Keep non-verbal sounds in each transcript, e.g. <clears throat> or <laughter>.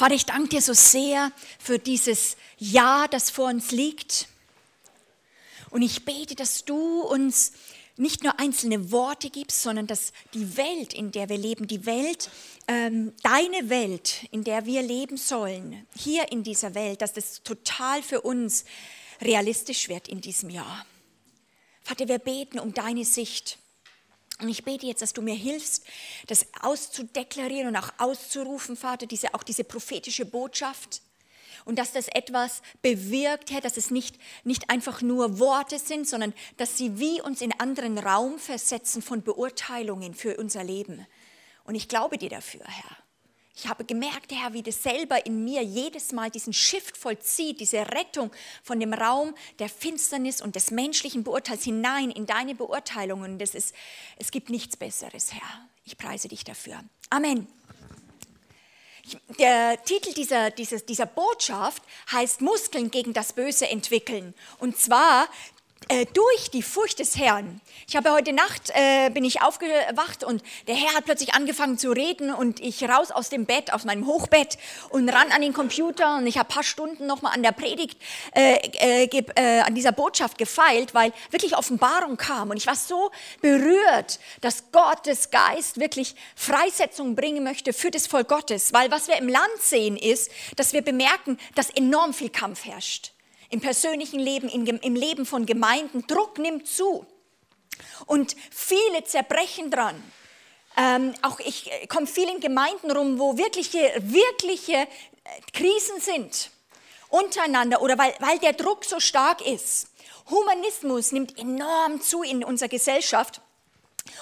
Vater, ich danke dir so sehr für dieses Ja, das vor uns liegt. Und ich bete, dass du uns nicht nur einzelne Worte gibst, sondern dass die Welt, in der wir leben, die Welt, ähm, deine Welt, in der wir leben sollen, hier in dieser Welt, dass das total für uns realistisch wird in diesem Jahr. Vater, wir beten um deine Sicht. Und ich bete jetzt, dass du mir hilfst, das auszudeklarieren und auch auszurufen, Vater, diese, auch diese prophetische Botschaft. Und dass das etwas bewirkt, Herr, dass es nicht, nicht einfach nur Worte sind, sondern dass sie wie uns in anderen Raum versetzen von Beurteilungen für unser Leben. Und ich glaube dir dafür, Herr. Ich habe gemerkt, Herr, wie das selber in mir jedes Mal diesen Shift vollzieht, diese Rettung von dem Raum der Finsternis und des menschlichen Beurteils hinein in deine Beurteilungen. Das ist, es gibt nichts Besseres, Herr. Ich preise dich dafür. Amen. Der Titel dieser, dieser, dieser Botschaft heißt Muskeln gegen das Böse entwickeln. Und zwar äh, durch die Furcht des Herrn. Ich habe heute Nacht äh, bin ich aufgewacht und der Herr hat plötzlich angefangen zu reden und ich raus aus dem Bett, aus meinem Hochbett und ran an den Computer und ich habe paar Stunden nochmal an der Predigt, äh, äh, äh, an dieser Botschaft gefeilt, weil wirklich Offenbarung kam. Und ich war so berührt, dass Gottes Geist wirklich Freisetzung bringen möchte für das Volk Gottes, weil was wir im Land sehen ist, dass wir bemerken, dass enorm viel Kampf herrscht im persönlichen Leben, im Leben von Gemeinden. Druck nimmt zu. Und viele zerbrechen dran. Ähm, auch ich komme viel in Gemeinden rum, wo wirkliche, wirkliche äh, Krisen sind untereinander oder weil, weil der Druck so stark ist. Humanismus nimmt enorm zu in unserer Gesellschaft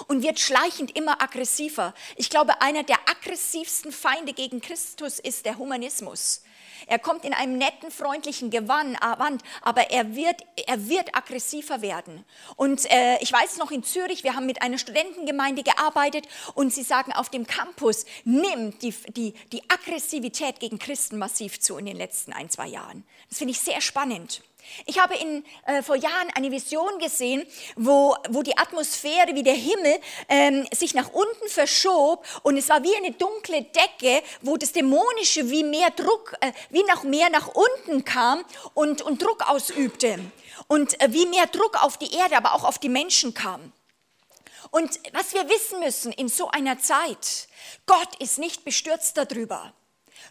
und wird schleichend immer aggressiver. Ich glaube, einer der aggressivsten Feinde gegen Christus ist der Humanismus. Er kommt in einem netten, freundlichen Gewand, aber er wird, er wird aggressiver werden. Und äh, ich weiß noch in Zürich, wir haben mit einer Studentengemeinde gearbeitet und sie sagen, auf dem Campus nimmt die, die, die Aggressivität gegen Christen massiv zu in den letzten ein, zwei Jahren. Das finde ich sehr spannend. Ich habe in, äh, vor Jahren eine Vision gesehen, wo, wo die Atmosphäre wie der Himmel ähm, sich nach unten verschob und es war wie eine dunkle Decke, wo das Dämonische wie mehr Druck, äh, wie noch mehr nach unten kam und, und Druck ausübte und äh, wie mehr Druck auf die Erde, aber auch auf die Menschen kam. Und was wir wissen müssen in so einer Zeit, Gott ist nicht bestürzt darüber.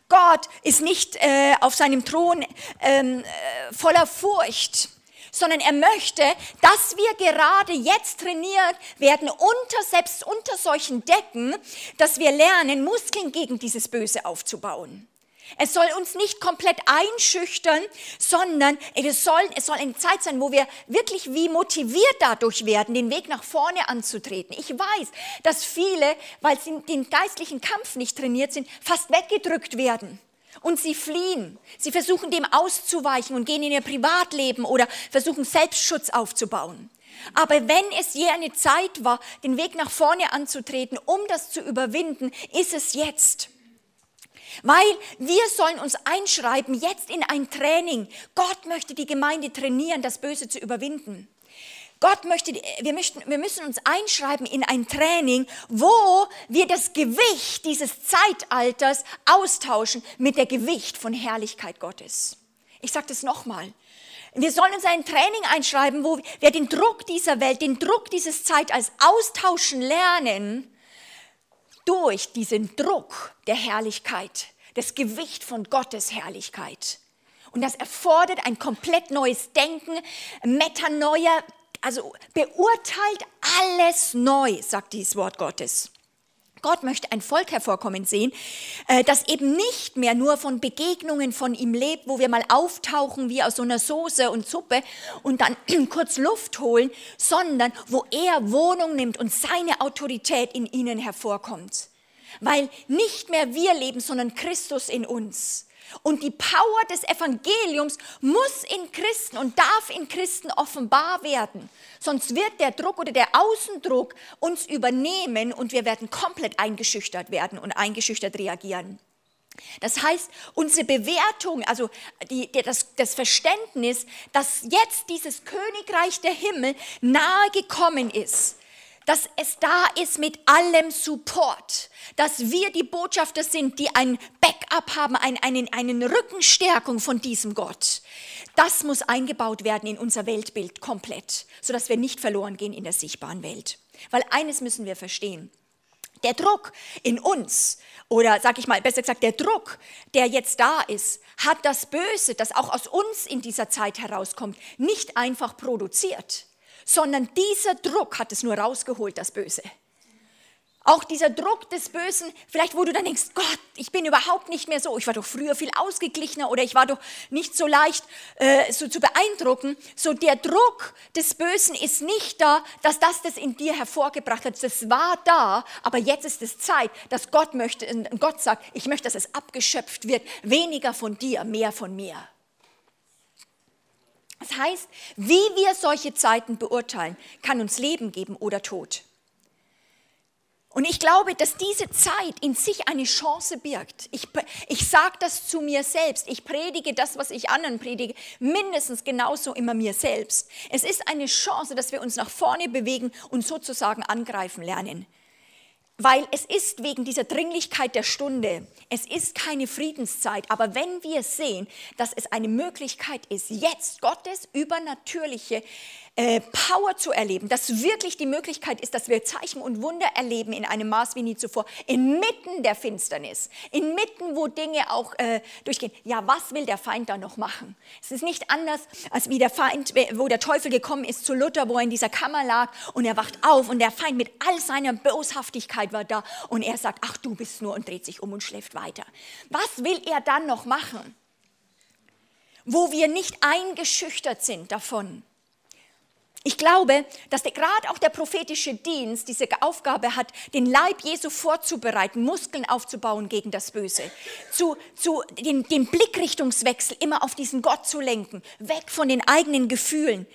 Gott ist nicht äh, auf seinem Thron ähm, äh, voller Furcht, sondern er möchte, dass wir gerade jetzt trainiert werden, unter, selbst unter solchen Decken, dass wir lernen, Muskeln gegen dieses Böse aufzubauen. Es soll uns nicht komplett einschüchtern, sondern es soll, es soll eine Zeit sein, wo wir wirklich wie motiviert dadurch werden, den Weg nach vorne anzutreten. Ich weiß, dass viele, weil sie den geistlichen Kampf nicht trainiert sind, fast weggedrückt werden. Und sie fliehen. Sie versuchen dem auszuweichen und gehen in ihr Privatleben oder versuchen Selbstschutz aufzubauen. Aber wenn es je eine Zeit war, den Weg nach vorne anzutreten, um das zu überwinden, ist es jetzt. Weil wir sollen uns einschreiben jetzt in ein Training. Gott möchte die Gemeinde trainieren, das Böse zu überwinden. Gott möchte, wir, möchten, wir müssen uns einschreiben in ein Training, wo wir das Gewicht dieses Zeitalters austauschen mit der Gewicht von Herrlichkeit Gottes. Ich sage das nochmal. Wir sollen uns ein Training einschreiben, wo wir den Druck dieser Welt, den Druck dieses Zeitalters austauschen lernen durch diesen Druck der Herrlichkeit, das Gewicht von Gottes Herrlichkeit. Und das erfordert ein komplett neues Denken, Metanoia, also beurteilt alles neu, sagt dieses Wort Gottes. Gott möchte ein Volk hervorkommen sehen, äh, das eben nicht mehr nur von Begegnungen von ihm lebt, wo wir mal auftauchen wie aus so einer Soße und Suppe und dann <clears throat> kurz Luft holen, sondern wo er Wohnung nimmt und seine Autorität in ihnen hervorkommt. Weil nicht mehr wir leben, sondern Christus in uns. Und die Power des Evangeliums muss in Christen und darf in Christen offenbar werden. Sonst wird der Druck oder der Außendruck uns übernehmen und wir werden komplett eingeschüchtert werden und eingeschüchtert reagieren. Das heißt, unsere Bewertung, also die, das, das Verständnis, dass jetzt dieses Königreich der Himmel nahe gekommen ist, dass es da ist mit allem Support, dass wir die Botschafter sind, die ein Backup Backup haben, ein, einen, eine Rückenstärkung von diesem Gott. Das muss eingebaut werden in unser Weltbild komplett, sodass wir nicht verloren gehen in der sichtbaren Welt. Weil eines müssen wir verstehen. Der Druck in uns, oder sag ich mal, besser gesagt, der Druck, der jetzt da ist, hat das Böse, das auch aus uns in dieser Zeit herauskommt, nicht einfach produziert, sondern dieser Druck hat es nur rausgeholt, das Böse. Auch dieser Druck des Bösen, vielleicht wo du dann denkst, Gott, ich bin überhaupt nicht mehr so, ich war doch früher viel ausgeglichener oder ich war doch nicht so leicht äh, so zu beeindrucken. So der Druck des Bösen ist nicht da, dass das das in dir hervorgebracht hat. Das war da, aber jetzt ist es Zeit, dass Gott möchte, Gott sagt, ich möchte, dass es abgeschöpft wird. Weniger von dir, mehr von mir. Das heißt, wie wir solche Zeiten beurteilen, kann uns Leben geben oder Tod. Und ich glaube, dass diese Zeit in sich eine Chance birgt. Ich, ich sage das zu mir selbst. Ich predige das, was ich anderen predige, mindestens genauso immer mir selbst. Es ist eine Chance, dass wir uns nach vorne bewegen und sozusagen angreifen lernen. Weil es ist wegen dieser Dringlichkeit der Stunde, es ist keine Friedenszeit, aber wenn wir sehen, dass es eine Möglichkeit ist, jetzt Gottes übernatürliche äh, Power zu erleben, dass wirklich die Möglichkeit ist, dass wir Zeichen und Wunder erleben in einem Maß wie nie zuvor, inmitten der Finsternis, inmitten, wo Dinge auch äh, durchgehen. Ja, was will der Feind da noch machen? Es ist nicht anders, als wie der Feind, wo der Teufel gekommen ist zu Luther, wo er in dieser Kammer lag und er wacht auf und der Feind mit all seiner Boshaftigkeit war da und er sagt, ach du bist nur und dreht sich um und schläft weiter. Was will er dann noch machen? Wo wir nicht eingeschüchtert sind davon, ich glaube, dass gerade auch der prophetische Dienst diese Aufgabe hat, den Leib Jesu vorzubereiten, Muskeln aufzubauen gegen das Böse, zu, zu den, den Blickrichtungswechsel immer auf diesen Gott zu lenken, weg von den eigenen Gefühlen.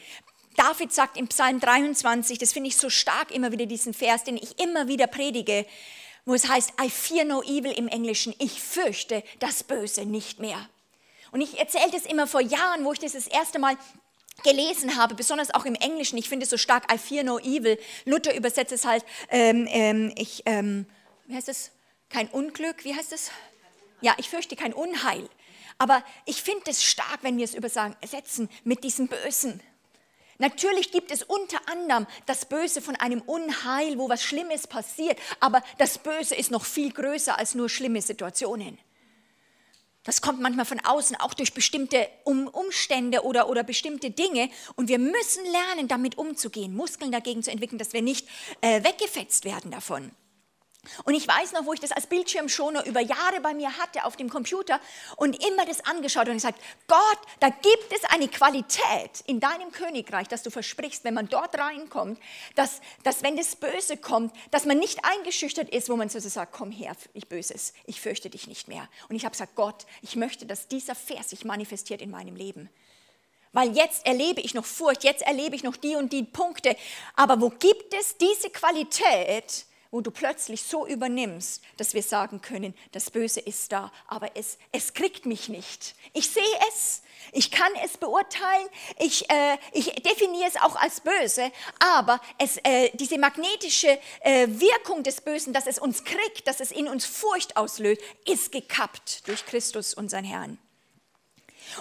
David sagt im Psalm 23, das finde ich so stark immer wieder diesen Vers, den ich immer wieder predige, wo es heißt, I fear no evil im Englischen, ich fürchte das Böse nicht mehr. Und ich erzähle das immer vor Jahren, wo ich das das erste Mal gelesen habe, besonders auch im Englischen, ich finde es so stark, I fear no evil. Luther übersetzt es halt, ähm, ähm, ich, ähm, wie heißt es? Kein Unglück, wie heißt es? Ja, ich fürchte kein Unheil. Aber ich finde es stark, wenn wir es übersetzen mit diesem Bösen. Natürlich gibt es unter anderem das Böse von einem Unheil, wo was Schlimmes passiert, aber das Böse ist noch viel größer als nur schlimme Situationen. Das kommt manchmal von außen, auch durch bestimmte Umstände oder, oder bestimmte Dinge. Und wir müssen lernen, damit umzugehen, Muskeln dagegen zu entwickeln, dass wir nicht äh, weggefetzt werden davon. Und ich weiß noch, wo ich das als Bildschirmschoner über Jahre bei mir hatte auf dem Computer und immer das angeschaut und gesagt, Gott, da gibt es eine Qualität in deinem Königreich, dass du versprichst, wenn man dort reinkommt, dass, dass wenn das Böse kommt, dass man nicht eingeschüchtert ist, wo man so sagt, komm her, ich Böses, ich fürchte dich nicht mehr. Und ich habe gesagt, Gott, ich möchte, dass dieser Vers sich manifestiert in meinem Leben. Weil jetzt erlebe ich noch Furcht, jetzt erlebe ich noch die und die Punkte. Aber wo gibt es diese Qualität, wo du plötzlich so übernimmst, dass wir sagen können, das Böse ist da, aber es, es kriegt mich nicht. Ich sehe es, ich kann es beurteilen, ich, äh, ich definiere es auch als böse, aber es, äh, diese magnetische äh, Wirkung des Bösen, dass es uns kriegt, dass es in uns Furcht auslöst, ist gekappt durch Christus, unseren Herrn.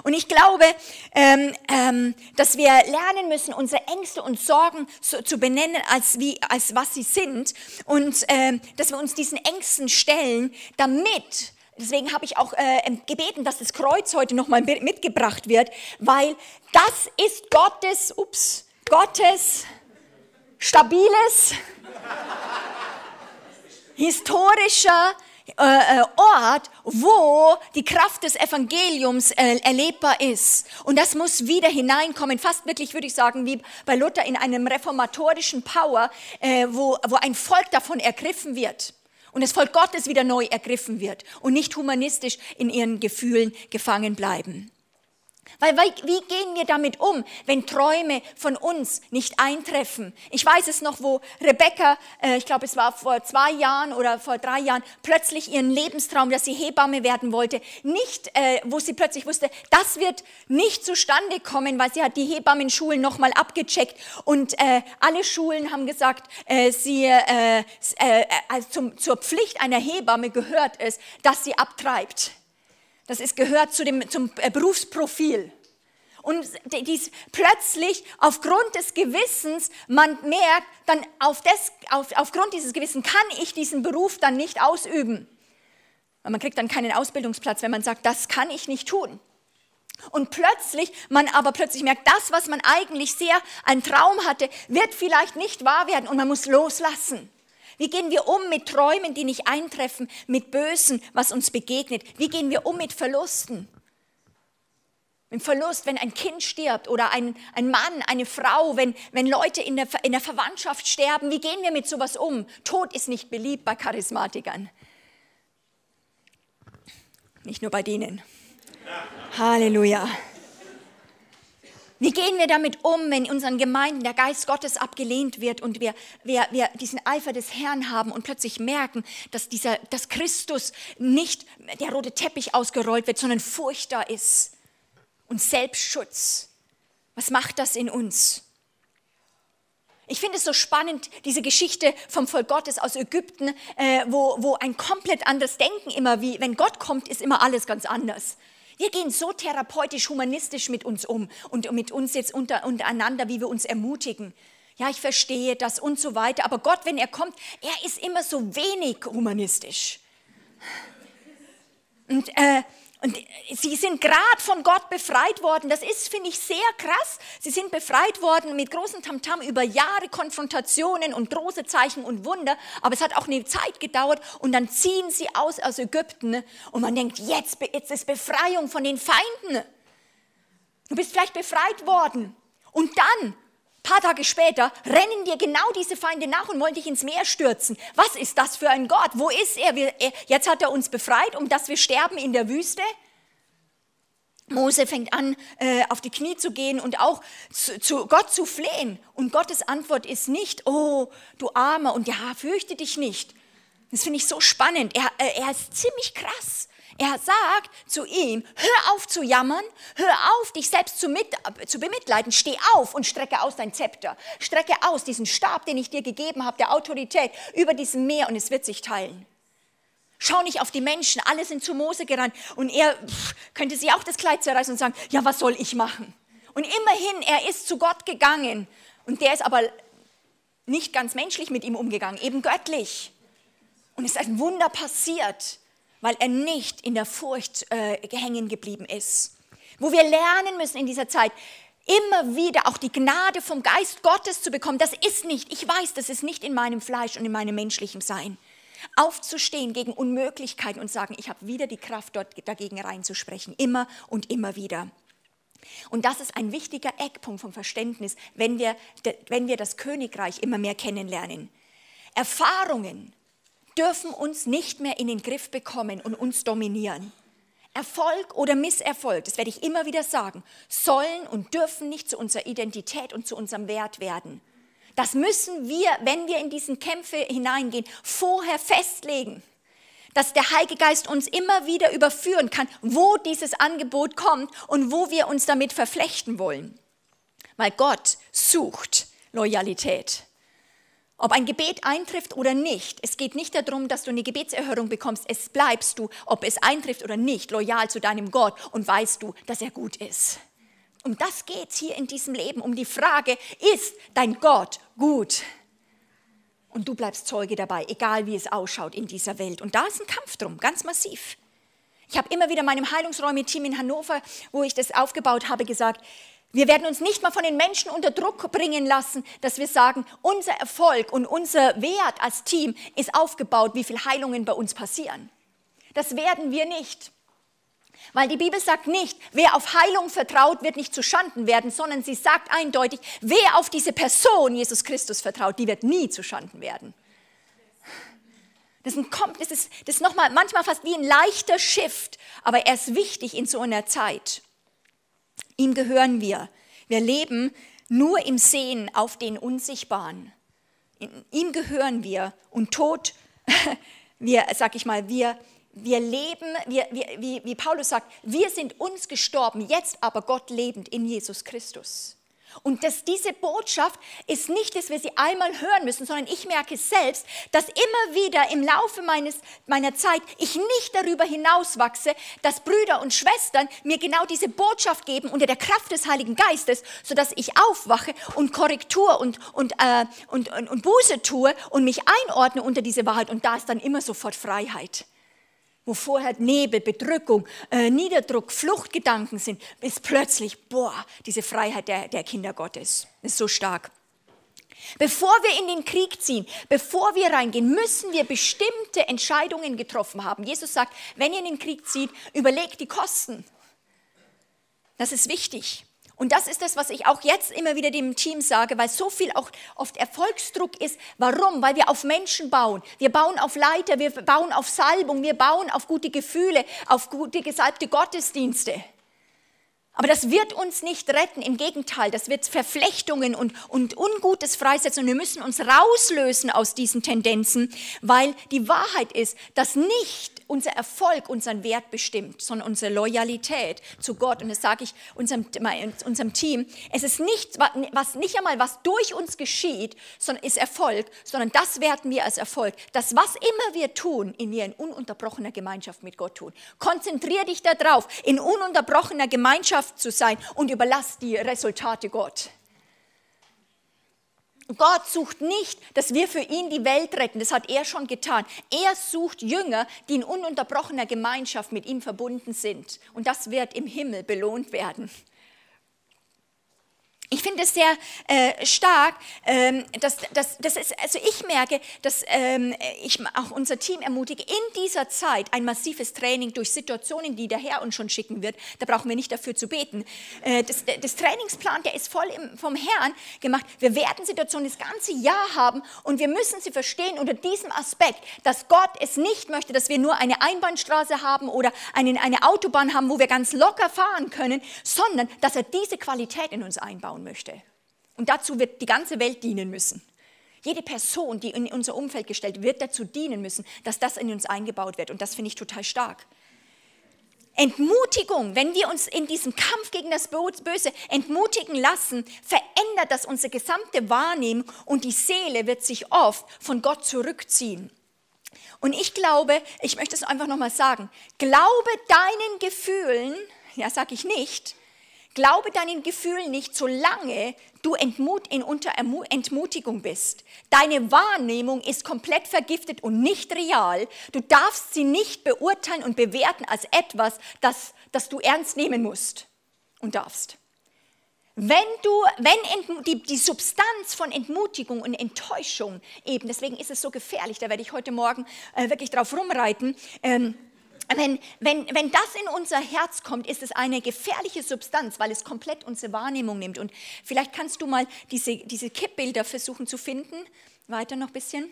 Und ich glaube, ähm, ähm, dass wir lernen müssen, unsere Ängste und Sorgen so, zu benennen, als, wie, als was sie sind. Und ähm, dass wir uns diesen Ängsten stellen, damit, deswegen habe ich auch äh, gebeten, dass das Kreuz heute nochmal mitgebracht wird, weil das ist Gottes, ups, Gottes stabiles, historischer, Ort, wo die Kraft des Evangeliums äh, erlebbar ist. Und das muss wieder hineinkommen, fast wirklich, würde ich sagen, wie bei Luther in einem reformatorischen Power, äh, wo, wo ein Volk davon ergriffen wird. Und das Volk Gottes wieder neu ergriffen wird und nicht humanistisch in ihren Gefühlen gefangen bleiben. Weil wie gehen wir damit um, wenn Träume von uns nicht eintreffen? Ich weiß es noch, wo Rebecca, äh, ich glaube es war vor zwei Jahren oder vor drei Jahren, plötzlich ihren Lebenstraum, dass sie Hebamme werden wollte, nicht, äh, wo sie plötzlich wusste, das wird nicht zustande kommen, weil sie hat die Hebammenschulen nochmal abgecheckt und äh, alle Schulen haben gesagt, sie, also zur Pflicht einer Hebamme gehört es, dass sie abtreibt. Das ist, gehört zu dem, zum äh, Berufsprofil. Und dies plötzlich aufgrund des Gewissens, man merkt, dann auf das, auf, aufgrund dieses Gewissens kann ich diesen Beruf dann nicht ausüben. Man kriegt dann keinen Ausbildungsplatz, wenn man sagt, das kann ich nicht tun. Und plötzlich, man aber plötzlich merkt, das, was man eigentlich sehr ein Traum hatte, wird vielleicht nicht wahr werden und man muss loslassen. Wie gehen wir um mit Träumen, die nicht eintreffen, mit Bösen, was uns begegnet? Wie gehen wir um mit Verlusten? Mit Verlust, wenn ein Kind stirbt oder ein, ein Mann, eine Frau, wenn, wenn Leute in der, in der Verwandtschaft sterben, wie gehen wir mit sowas um? Tod ist nicht beliebt bei Charismatikern. Nicht nur bei denen. Halleluja. Wie gehen wir damit um, wenn in unseren Gemeinden der Geist Gottes abgelehnt wird und wir, wir, wir diesen Eifer des Herrn haben und plötzlich merken, dass, dieser, dass Christus nicht der rote Teppich ausgerollt wird, sondern Furcht da ist und Selbstschutz. Was macht das in uns? Ich finde es so spannend, diese Geschichte vom Volk Gottes aus Ägypten, äh, wo, wo ein komplett anderes Denken immer, wie wenn Gott kommt, ist immer alles ganz anders. Wir gehen so therapeutisch, humanistisch mit uns um und mit uns jetzt unter, untereinander, wie wir uns ermutigen. Ja, ich verstehe das und so weiter. Aber Gott, wenn er kommt, er ist immer so wenig humanistisch. Und äh, und sie sind gerade von Gott befreit worden. Das ist, finde ich, sehr krass. Sie sind befreit worden mit großem Tamtam über Jahre Konfrontationen und große Zeichen und Wunder. Aber es hat auch eine Zeit gedauert und dann ziehen sie aus aus Ägypten und man denkt, jetzt, jetzt ist Befreiung von den Feinden. Du bist vielleicht befreit worden. Und dann ein paar Tage später rennen dir genau diese Feinde nach und wollen dich ins Meer stürzen. Was ist das für ein Gott? Wo ist er? Jetzt hat er uns befreit, um dass wir sterben in der Wüste. Mose fängt an, äh, auf die Knie zu gehen und auch zu, Gott zu flehen. Und Gottes Antwort ist nicht, oh, du Armer, und ja, fürchte dich nicht. Das finde ich so spannend. Er, äh, er ist ziemlich krass. Er sagt zu ihm, hör auf zu jammern, hör auf, dich selbst zu, mit, zu bemitleiden, steh auf und strecke aus dein Zepter, strecke aus diesen Stab, den ich dir gegeben habe, der Autorität über diesem Meer und es wird sich teilen. Schau nicht auf die Menschen, alle sind zu Mose gerannt und er pff, könnte sich auch das Kleid zerreißen und sagen, ja, was soll ich machen? Und immerhin, er ist zu Gott gegangen und der ist aber nicht ganz menschlich mit ihm umgegangen, eben göttlich. Und es ist ein Wunder passiert weil er nicht in der Furcht äh, hängen geblieben ist. Wo wir lernen müssen in dieser Zeit, immer wieder auch die Gnade vom Geist Gottes zu bekommen. Das ist nicht, ich weiß, das ist nicht in meinem Fleisch und in meinem menschlichen Sein. Aufzustehen gegen Unmöglichkeiten und sagen, ich habe wieder die Kraft, dort dagegen reinzusprechen. Immer und immer wieder. Und das ist ein wichtiger Eckpunkt vom Verständnis, wenn wir, wenn wir das Königreich immer mehr kennenlernen. Erfahrungen, dürfen uns nicht mehr in den Griff bekommen und uns dominieren. Erfolg oder Misserfolg, das werde ich immer wieder sagen, sollen und dürfen nicht zu unserer Identität und zu unserem Wert werden. Das müssen wir, wenn wir in diesen Kämpfe hineingehen, vorher festlegen, dass der Heilige Geist uns immer wieder überführen kann, wo dieses Angebot kommt und wo wir uns damit verflechten wollen. Weil Gott sucht Loyalität. Ob ein Gebet eintrifft oder nicht, es geht nicht darum, dass du eine Gebetserhörung bekommst. Es bleibst du, ob es eintrifft oder nicht, loyal zu deinem Gott und weißt du, dass er gut ist. Um das geht es hier in diesem Leben, um die Frage, ist dein Gott gut? Und du bleibst Zeuge dabei, egal wie es ausschaut in dieser Welt. Und da ist ein Kampf drum, ganz massiv. Ich habe immer wieder meinem Heilungsräume-Team in Hannover, wo ich das aufgebaut habe, gesagt, wir werden uns nicht mal von den Menschen unter Druck bringen lassen, dass wir sagen, unser Erfolg und unser Wert als Team ist aufgebaut, wie viele Heilungen bei uns passieren. Das werden wir nicht. Weil die Bibel sagt nicht, wer auf Heilung vertraut, wird nicht zu Schanden werden, sondern sie sagt eindeutig, wer auf diese Person, Jesus Christus, vertraut, die wird nie zu Schanden werden. Das ist, das ist, das ist nochmal, manchmal fast wie ein leichter Shift, aber er ist wichtig in so einer Zeit. Ihm gehören wir. Wir leben nur im Sehen auf den Unsichtbaren. In ihm gehören wir und Tod, <laughs> wir, sag ich mal, wir, wir leben, wir, wir, wie, wie Paulus sagt, wir sind uns gestorben, jetzt aber Gott lebend in Jesus Christus. Und dass diese Botschaft ist nicht, dass wir sie einmal hören müssen, sondern ich merke selbst, dass immer wieder im Laufe meines, meiner Zeit ich nicht darüber hinauswachse, dass Brüder und Schwestern mir genau diese Botschaft geben unter der Kraft des Heiligen Geistes, sodass ich aufwache und Korrektur und, und, äh, und, und, und Buße tue und mich einordne unter diese Wahrheit. Und da ist dann immer sofort Freiheit wo vorher Nebel, Bedrückung, äh, Niederdruck, Fluchtgedanken sind, ist plötzlich, boah, diese Freiheit der, der Kinder Gottes ist so stark. Bevor wir in den Krieg ziehen, bevor wir reingehen, müssen wir bestimmte Entscheidungen getroffen haben. Jesus sagt, wenn ihr in den Krieg zieht, überlegt die Kosten. Das ist wichtig. Und das ist das, was ich auch jetzt immer wieder dem Team sage, weil so viel auch oft Erfolgsdruck ist. Warum? Weil wir auf Menschen bauen. Wir bauen auf Leiter, wir bauen auf Salbung, wir bauen auf gute Gefühle, auf gute gesalbte Gottesdienste. Aber das wird uns nicht retten, im Gegenteil, das wird Verflechtungen und, und Ungutes freisetzen und wir müssen uns rauslösen aus diesen Tendenzen, weil die Wahrheit ist, dass nicht unser Erfolg unseren Wert bestimmt, sondern unsere Loyalität zu Gott. Und das sage ich unserem, unserem Team. Es ist nicht, was, nicht einmal, was durch uns geschieht, sondern ist Erfolg, sondern das werten wir als Erfolg. Das, was immer wir tun, in wir in ununterbrochener Gemeinschaft mit Gott tun. Konzentrier dich darauf, in ununterbrochener Gemeinschaft zu sein und überlass die Resultate Gott. Gott sucht nicht, dass wir für ihn die Welt retten, das hat er schon getan. Er sucht Jünger, die in ununterbrochener Gemeinschaft mit ihm verbunden sind. Und das wird im Himmel belohnt werden. Ich finde es sehr äh, stark, ähm, dass, dass, dass es, also ich merke, dass ähm, ich auch unser Team ermutige, in dieser Zeit ein massives Training durch Situationen, die der Herr uns schon schicken wird, da brauchen wir nicht dafür zu beten. Äh, das, das, Trainingsplan, der ist voll im, vom Herrn gemacht. Wir werden Situationen das ganze Jahr haben und wir müssen sie verstehen unter diesem Aspekt, dass Gott es nicht möchte, dass wir nur eine Einbahnstraße haben oder eine, eine Autobahn haben, wo wir ganz locker fahren können, sondern dass er diese Qualität in uns einbauen bauen möchte. Und dazu wird die ganze Welt dienen müssen. Jede Person, die in unser Umfeld gestellt wird, dazu dienen müssen, dass das in uns eingebaut wird. Und das finde ich total stark. Entmutigung, wenn wir uns in diesem Kampf gegen das Böse entmutigen lassen, verändert das unsere gesamte Wahrnehmung und die Seele wird sich oft von Gott zurückziehen. Und ich glaube, ich möchte es einfach nochmal sagen, glaube deinen Gefühlen, ja sage ich nicht, Glaube deinen Gefühlen nicht, solange du entmut in unter Entmutigung bist. Deine Wahrnehmung ist komplett vergiftet und nicht real. Du darfst sie nicht beurteilen und bewerten als etwas, das, das du ernst nehmen musst und darfst. Wenn du, wenn die, die Substanz von Entmutigung und Enttäuschung eben, deswegen ist es so gefährlich, da werde ich heute Morgen äh, wirklich drauf rumreiten, ähm, wenn, wenn, wenn das in unser Herz kommt, ist es eine gefährliche Substanz, weil es komplett unsere Wahrnehmung nimmt. Und vielleicht kannst du mal diese, diese Kippbilder versuchen zu finden. Weiter noch ein bisschen.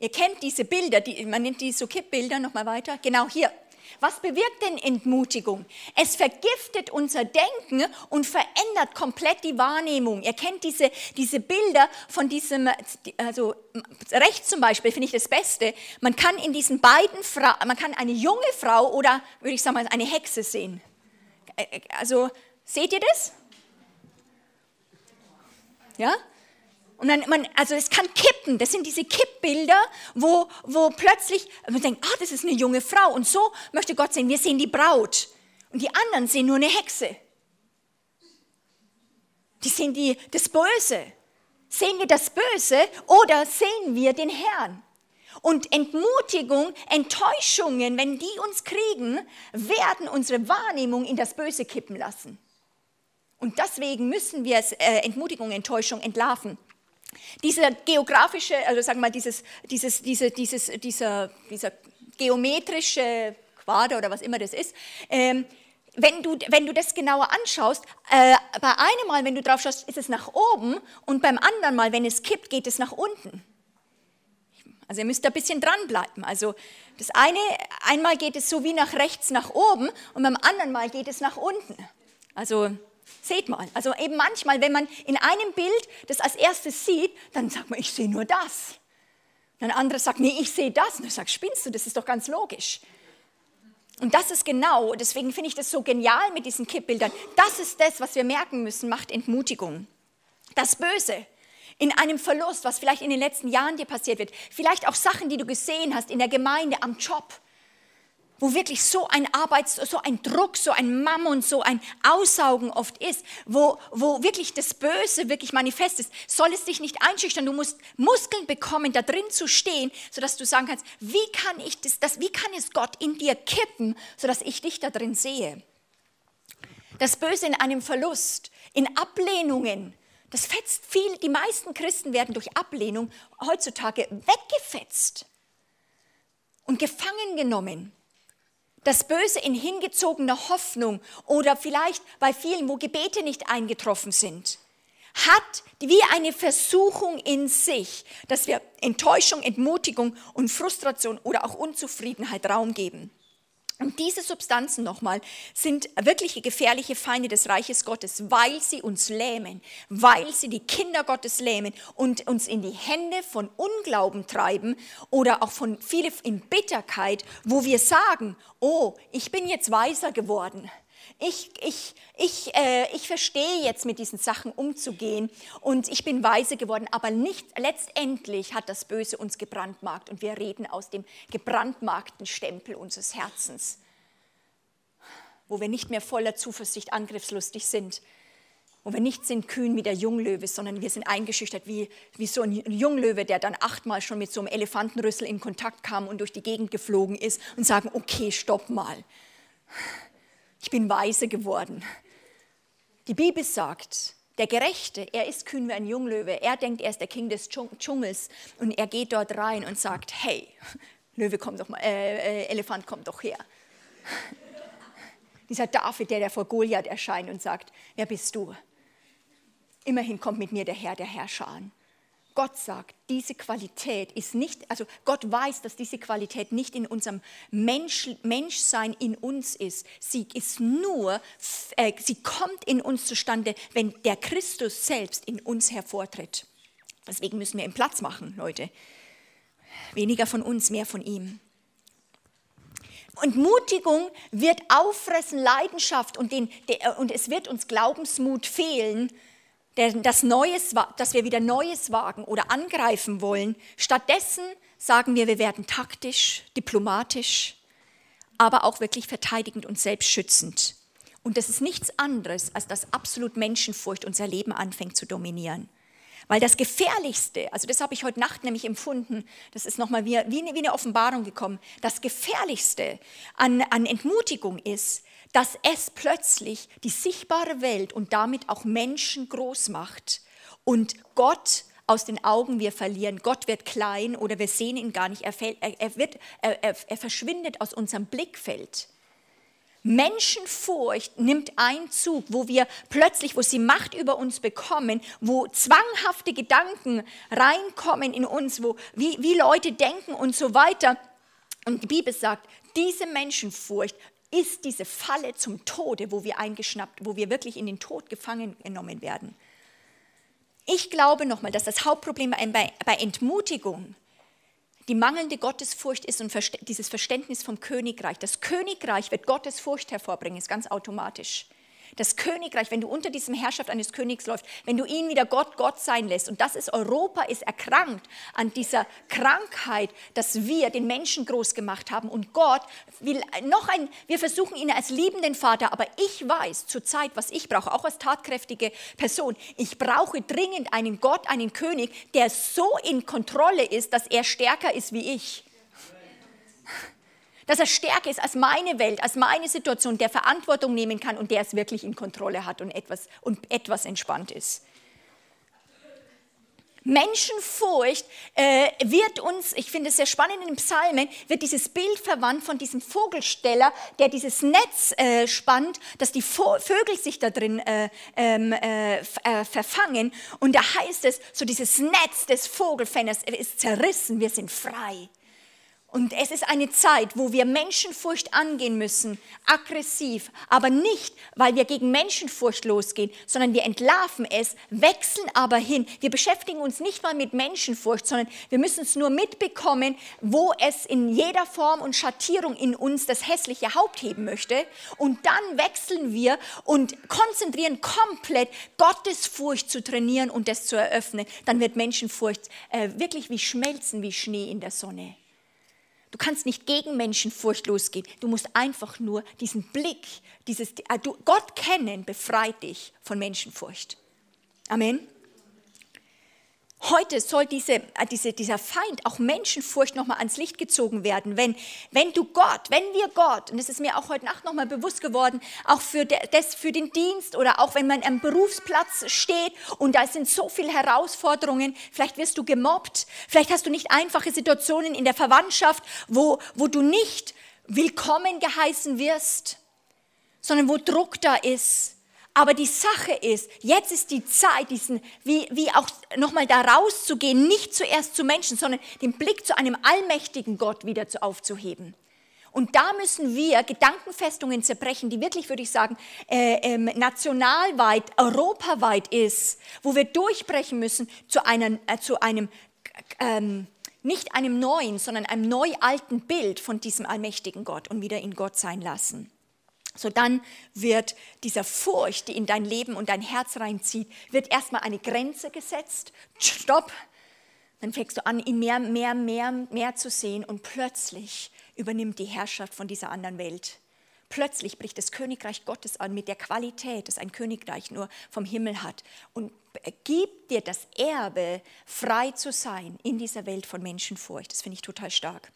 Ihr kennt diese Bilder, die, man nennt die so Kippbilder, nochmal weiter. Genau hier. Was bewirkt denn Entmutigung? Es vergiftet unser Denken und verändert komplett die Wahrnehmung. Ihr kennt diese, diese Bilder von diesem, also rechts zum Beispiel finde ich das Beste. Man kann in diesen beiden Frauen, man kann eine junge Frau oder würde ich sagen eine Hexe sehen. Also seht ihr das? Ja? Und dann, man, also es kann kippen, das sind diese Kippbilder, wo, wo plötzlich man denkt, ah, das ist eine junge Frau. Und so möchte Gott sehen, wir sehen die Braut. Und die anderen sehen nur eine Hexe. Die sehen die, das Böse. Sehen wir das Böse oder sehen wir den Herrn? Und Entmutigung, Enttäuschungen, wenn die uns kriegen, werden unsere Wahrnehmung in das Böse kippen lassen. Und deswegen müssen wir äh, Entmutigung, Enttäuschung entlarven. Dieser geografische, also sagen wir mal, dieses, dieses, diese, dieses, dieser, dieser geometrische Quader oder was immer das ist, ähm, wenn du, wenn du das genauer anschaust, äh, bei einem Mal, wenn du drauf schaust, ist es nach oben und beim anderen Mal, wenn es kippt, geht es nach unten. Also ihr müsst da ein bisschen dranbleiben. Also das eine, einmal geht es so wie nach rechts nach oben und beim anderen Mal geht es nach unten. Also Seht mal, also eben manchmal, wenn man in einem Bild das als erstes sieht, dann sagt man, ich sehe nur das. Und ein anderer sagt, nee, ich sehe das. Und du sagst, spinnst du, das ist doch ganz logisch. Und das ist genau, deswegen finde ich das so genial mit diesen Kippbildern. Das ist das, was wir merken müssen, macht Entmutigung. Das Böse in einem Verlust, was vielleicht in den letzten Jahren dir passiert wird, vielleicht auch Sachen, die du gesehen hast in der Gemeinde, am Job, wo wirklich so ein Arbeits-, so ein Druck, so ein Mammon, so ein Aussaugen oft ist, wo, wo wirklich das Böse wirklich manifest ist, soll es dich nicht einschüchtern. Du musst Muskeln bekommen, da drin zu stehen, sodass du sagen kannst, wie kann ich das, das wie kann es Gott in dir kippen, sodass ich dich da drin sehe. Das Böse in einem Verlust, in Ablehnungen, das fetzt viel, die meisten Christen werden durch Ablehnung heutzutage weggefetzt und gefangen genommen. Das Böse in hingezogener Hoffnung oder vielleicht bei vielen, wo Gebete nicht eingetroffen sind, hat wie eine Versuchung in sich, dass wir Enttäuschung, Entmutigung und Frustration oder auch Unzufriedenheit Raum geben. Und diese Substanzen nochmal sind wirkliche gefährliche Feinde des Reiches Gottes, weil sie uns lähmen, weil sie die Kinder Gottes lähmen und uns in die Hände von Unglauben treiben oder auch von viele in Bitterkeit, wo wir sagen, oh, ich bin jetzt weiser geworden ich, ich, ich, äh, ich verstehe jetzt mit diesen Sachen umzugehen. Und ich bin weise geworden, aber nicht letztendlich hat das Böse uns gebrandmarkt. Und wir reden aus dem gebrandmarkten Stempel unseres Herzens, wo wir nicht mehr voller Zuversicht angriffslustig sind, wo wir nicht sind kühn wie der Junglöwe, sondern wir sind eingeschüchtert wie, wie so ein Junglöwe, der dann achtmal schon mit so einem Elefantenrüssel in Kontakt kam und durch die Gegend geflogen ist und sagen, okay, stopp mal ich bin weise geworden. Die Bibel sagt, der Gerechte, er ist kühn wie ein Junglöwe. Er denkt, er ist der King des Dschungels und er geht dort rein und sagt, hey, <laughs> Löwe komm doch mal, äh, äh, Elefant komm doch her. Dieser David, der, der vor Goliath erscheint und sagt, wer bist du? Immerhin kommt mit mir der Herr der Herrscher an. Gott sagt, diese Qualität ist nicht, also Gott weiß, dass diese Qualität nicht in unserem Mensch, Menschsein in uns ist. Sie ist nur, äh, sie kommt in uns zustande, wenn der Christus selbst in uns hervortritt. Deswegen müssen wir ihm Platz machen, Leute. Weniger von uns, mehr von ihm. Und Mutigung wird auffressen Leidenschaft und, den, der, und es wird uns Glaubensmut fehlen, das Neues, dass wir wieder Neues wagen oder angreifen wollen. Stattdessen sagen wir, wir werden taktisch, diplomatisch, aber auch wirklich verteidigend und selbstschützend. Und das ist nichts anderes, als dass absolut Menschenfurcht unser Leben anfängt zu dominieren. Weil das Gefährlichste, also das habe ich heute Nacht nämlich empfunden, das ist nochmal wie, wie, eine Offenbarung gekommen, das Gefährlichste an, an Entmutigung ist, dass es plötzlich die sichtbare Welt und damit auch Menschen groß macht und Gott aus den Augen wir verlieren. Gott wird klein oder wir sehen ihn gar nicht. Er, fällt, er, er, wird, er verschwindet aus unserem Blickfeld. Menschenfurcht nimmt Einzug, wo wir plötzlich, wo sie Macht über uns bekommen, wo zwanghafte Gedanken reinkommen in uns, wo, wie, wie Leute denken und so weiter. Und die Bibel sagt, diese Menschenfurcht ist diese Falle zum Tode, wo wir eingeschnappt, wo wir wirklich in den Tod gefangen genommen werden. Ich glaube nochmal, dass das Hauptproblem bei, Entmutigung die mangelnde Gottesfurcht ist und dieses Verständnis vom Königreich. Das Königreich wird Gottesfurcht hervorbringen, ist ganz automatisch. Das Königreich, wenn du unter diesem Herrschaft eines Königs läufst, wenn du ihn wieder Gott, Gott sein lässt. Und das ist, Europa ist erkrankt an dieser Krankheit, dass wir den Menschen groß gemacht haben. Und Gott will noch ein, wir versuchen ihn als liebenden Vater, aber ich weiß zurzeit, was ich brauche, auch als tatkräftige Person. Ich brauche dringend einen Gott, einen König, der so in Kontrolle ist, dass er stärker ist wie ich dass er stärker ist als meine Welt, als meine Situation, der Verantwortung nehmen kann und der es wirklich in Kontrolle hat und etwas, und etwas entspannt ist. Menschenfurcht äh, wird uns, ich finde es sehr spannend in den Psalmen, wird dieses Bild verwandt von diesem Vogelsteller, der dieses Netz äh, spannt, dass die Vo Vögel sich da drin äh, ähm, äh, äh, verfangen. Und da heißt es, so dieses Netz des Vogelfängers ist zerrissen, wir sind frei. Und es ist eine Zeit, wo wir Menschenfurcht angehen müssen, aggressiv, aber nicht, weil wir gegen Menschenfurcht losgehen, sondern wir entlarven es, wechseln aber hin. Wir beschäftigen uns nicht mal mit Menschenfurcht, sondern wir müssen es nur mitbekommen, wo es in jeder Form und Schattierung in uns das hässliche Haupt heben möchte. Und dann wechseln wir und konzentrieren komplett, Gottes Furcht zu trainieren und das zu eröffnen. Dann wird Menschenfurcht äh, wirklich wie schmelzen, wie Schnee in der Sonne. Du kannst nicht gegen Menschen furchtlos gehen. Du musst einfach nur diesen Blick, dieses, äh, Gott kennen, befreit dich von Menschenfurcht. Amen. Heute soll diese, äh, diese, dieser Feind, auch Menschenfurcht, nochmal ans Licht gezogen werden. Wenn, wenn du Gott, wenn wir Gott, und das ist mir auch heute Nacht nochmal bewusst geworden, auch für, das, für den Dienst oder auch wenn man am Berufsplatz steht und da sind so viele Herausforderungen, vielleicht wirst du gemobbt, vielleicht hast du nicht einfache Situationen in der Verwandtschaft, wo, wo du nicht willkommen geheißen wirst, sondern wo Druck da ist aber die Sache ist, jetzt ist die Zeit, diesen, wie, wie auch nochmal da rauszugehen, nicht zuerst zu Menschen, sondern den Blick zu einem allmächtigen Gott wieder zu aufzuheben. Und da müssen wir Gedankenfestungen zerbrechen, die wirklich, würde ich sagen, äh, ähm, nationalweit, europaweit ist, wo wir durchbrechen müssen zu, einer, äh, zu einem, ähm, nicht einem neuen, sondern einem neu alten Bild von diesem allmächtigen Gott und wieder in Gott sein lassen. So dann wird dieser Furcht, die in dein Leben und dein Herz reinzieht, wird erstmal eine Grenze gesetzt. Stopp. Dann fängst du an, ihn mehr, mehr, mehr, mehr zu sehen und plötzlich übernimmt die Herrschaft von dieser anderen Welt. Plötzlich bricht das Königreich Gottes an mit der Qualität, das ein Königreich nur vom Himmel hat und gibt dir das Erbe, frei zu sein in dieser Welt von Menschenfurcht. Das finde ich total stark.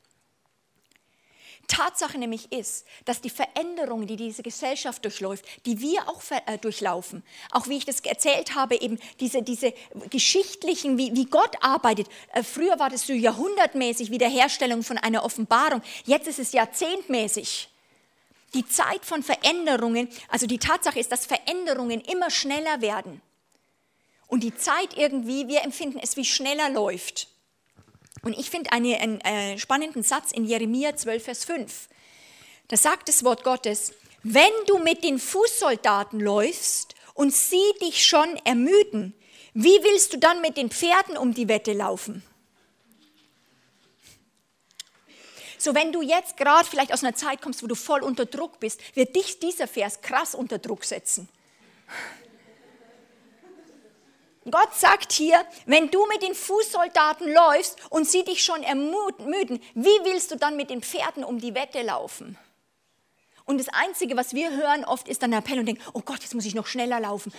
Tatsache nämlich ist, dass die Veränderungen, die diese Gesellschaft durchläuft, die wir auch äh, durchlaufen, auch wie ich das erzählt habe, eben diese, diese geschichtlichen, wie, wie Gott arbeitet. Äh, früher war das so jahrhundertmäßig Wiederherstellung von einer Offenbarung, jetzt ist es jahrzehntmäßig. Die Zeit von Veränderungen, also die Tatsache ist, dass Veränderungen immer schneller werden. Und die Zeit irgendwie, wir empfinden es, wie schneller läuft. Und ich finde einen äh, spannenden Satz in Jeremia 12, Vers 5. Da sagt das Wort Gottes, wenn du mit den Fußsoldaten läufst und sie dich schon ermüden, wie willst du dann mit den Pferden um die Wette laufen? So, wenn du jetzt gerade vielleicht aus einer Zeit kommst, wo du voll unter Druck bist, wird dich dieser Vers krass unter Druck setzen. Gott sagt hier, wenn du mit den Fußsoldaten läufst und sie dich schon ermüden, wie willst du dann mit den Pferden um die Wette laufen? Und das Einzige, was wir hören oft, ist dann der Appell und denken, oh Gott, jetzt muss ich noch schneller laufen.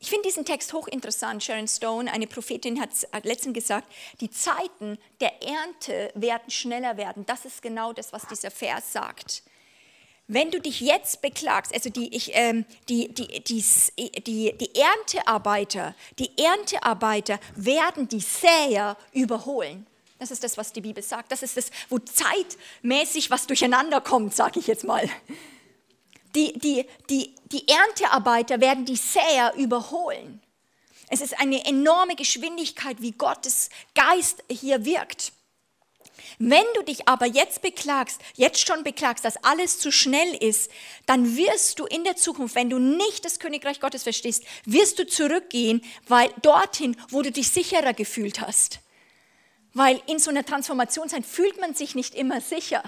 Ich finde diesen Text hochinteressant. Sharon Stone, eine Prophetin, hat letztens gesagt, die Zeiten der Ernte werden schneller werden. Das ist genau das, was dieser Vers sagt. Wenn du dich jetzt beklagst, also die, ich, ähm, die, die, die, die, die Erntearbeiter, die Erntearbeiter werden die Säer überholen. Das ist das, was die Bibel sagt. Das ist das, wo zeitmäßig was durcheinander kommt, sage ich jetzt mal. Die, die, die, die Erntearbeiter werden die Säer überholen. Es ist eine enorme Geschwindigkeit, wie Gottes Geist hier wirkt. Wenn du dich aber jetzt beklagst, jetzt schon beklagst, dass alles zu schnell ist, dann wirst du in der Zukunft, wenn du nicht das Königreich Gottes verstehst, wirst du zurückgehen, weil dorthin, wo du dich sicherer gefühlt hast. Weil in so einer Transformationszeit fühlt man sich nicht immer sicher.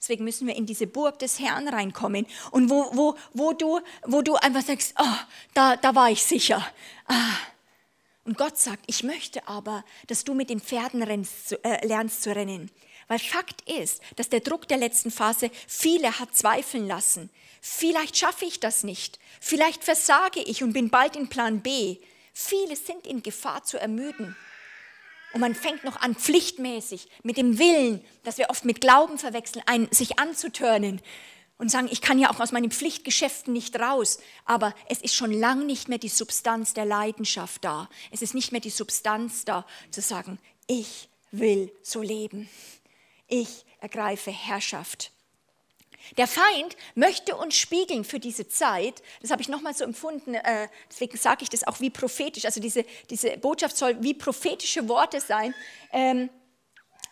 Deswegen müssen wir in diese Burg des Herrn reinkommen. Und wo, wo, wo, du, wo du einfach sagst, oh, da, da war ich sicher. Ah, und Gott sagt, ich möchte aber, dass du mit den Pferden rennst, äh, lernst zu rennen. Weil Fakt ist, dass der Druck der letzten Phase viele hat zweifeln lassen. Vielleicht schaffe ich das nicht. Vielleicht versage ich und bin bald in Plan B. Viele sind in Gefahr zu ermüden. Und man fängt noch an, pflichtmäßig, mit dem Willen, das wir oft mit Glauben verwechseln, ein, sich anzutörnen und sagen, ich kann ja auch aus meinen Pflichtgeschäften nicht raus, aber es ist schon lang nicht mehr die Substanz der Leidenschaft da. Es ist nicht mehr die Substanz da, zu sagen, ich will so leben. Ich ergreife Herrschaft. Der Feind möchte uns spiegeln für diese Zeit. Das habe ich nochmal so empfunden, äh, deswegen sage ich das auch wie prophetisch. Also diese, diese Botschaft soll wie prophetische Worte sein. Ähm,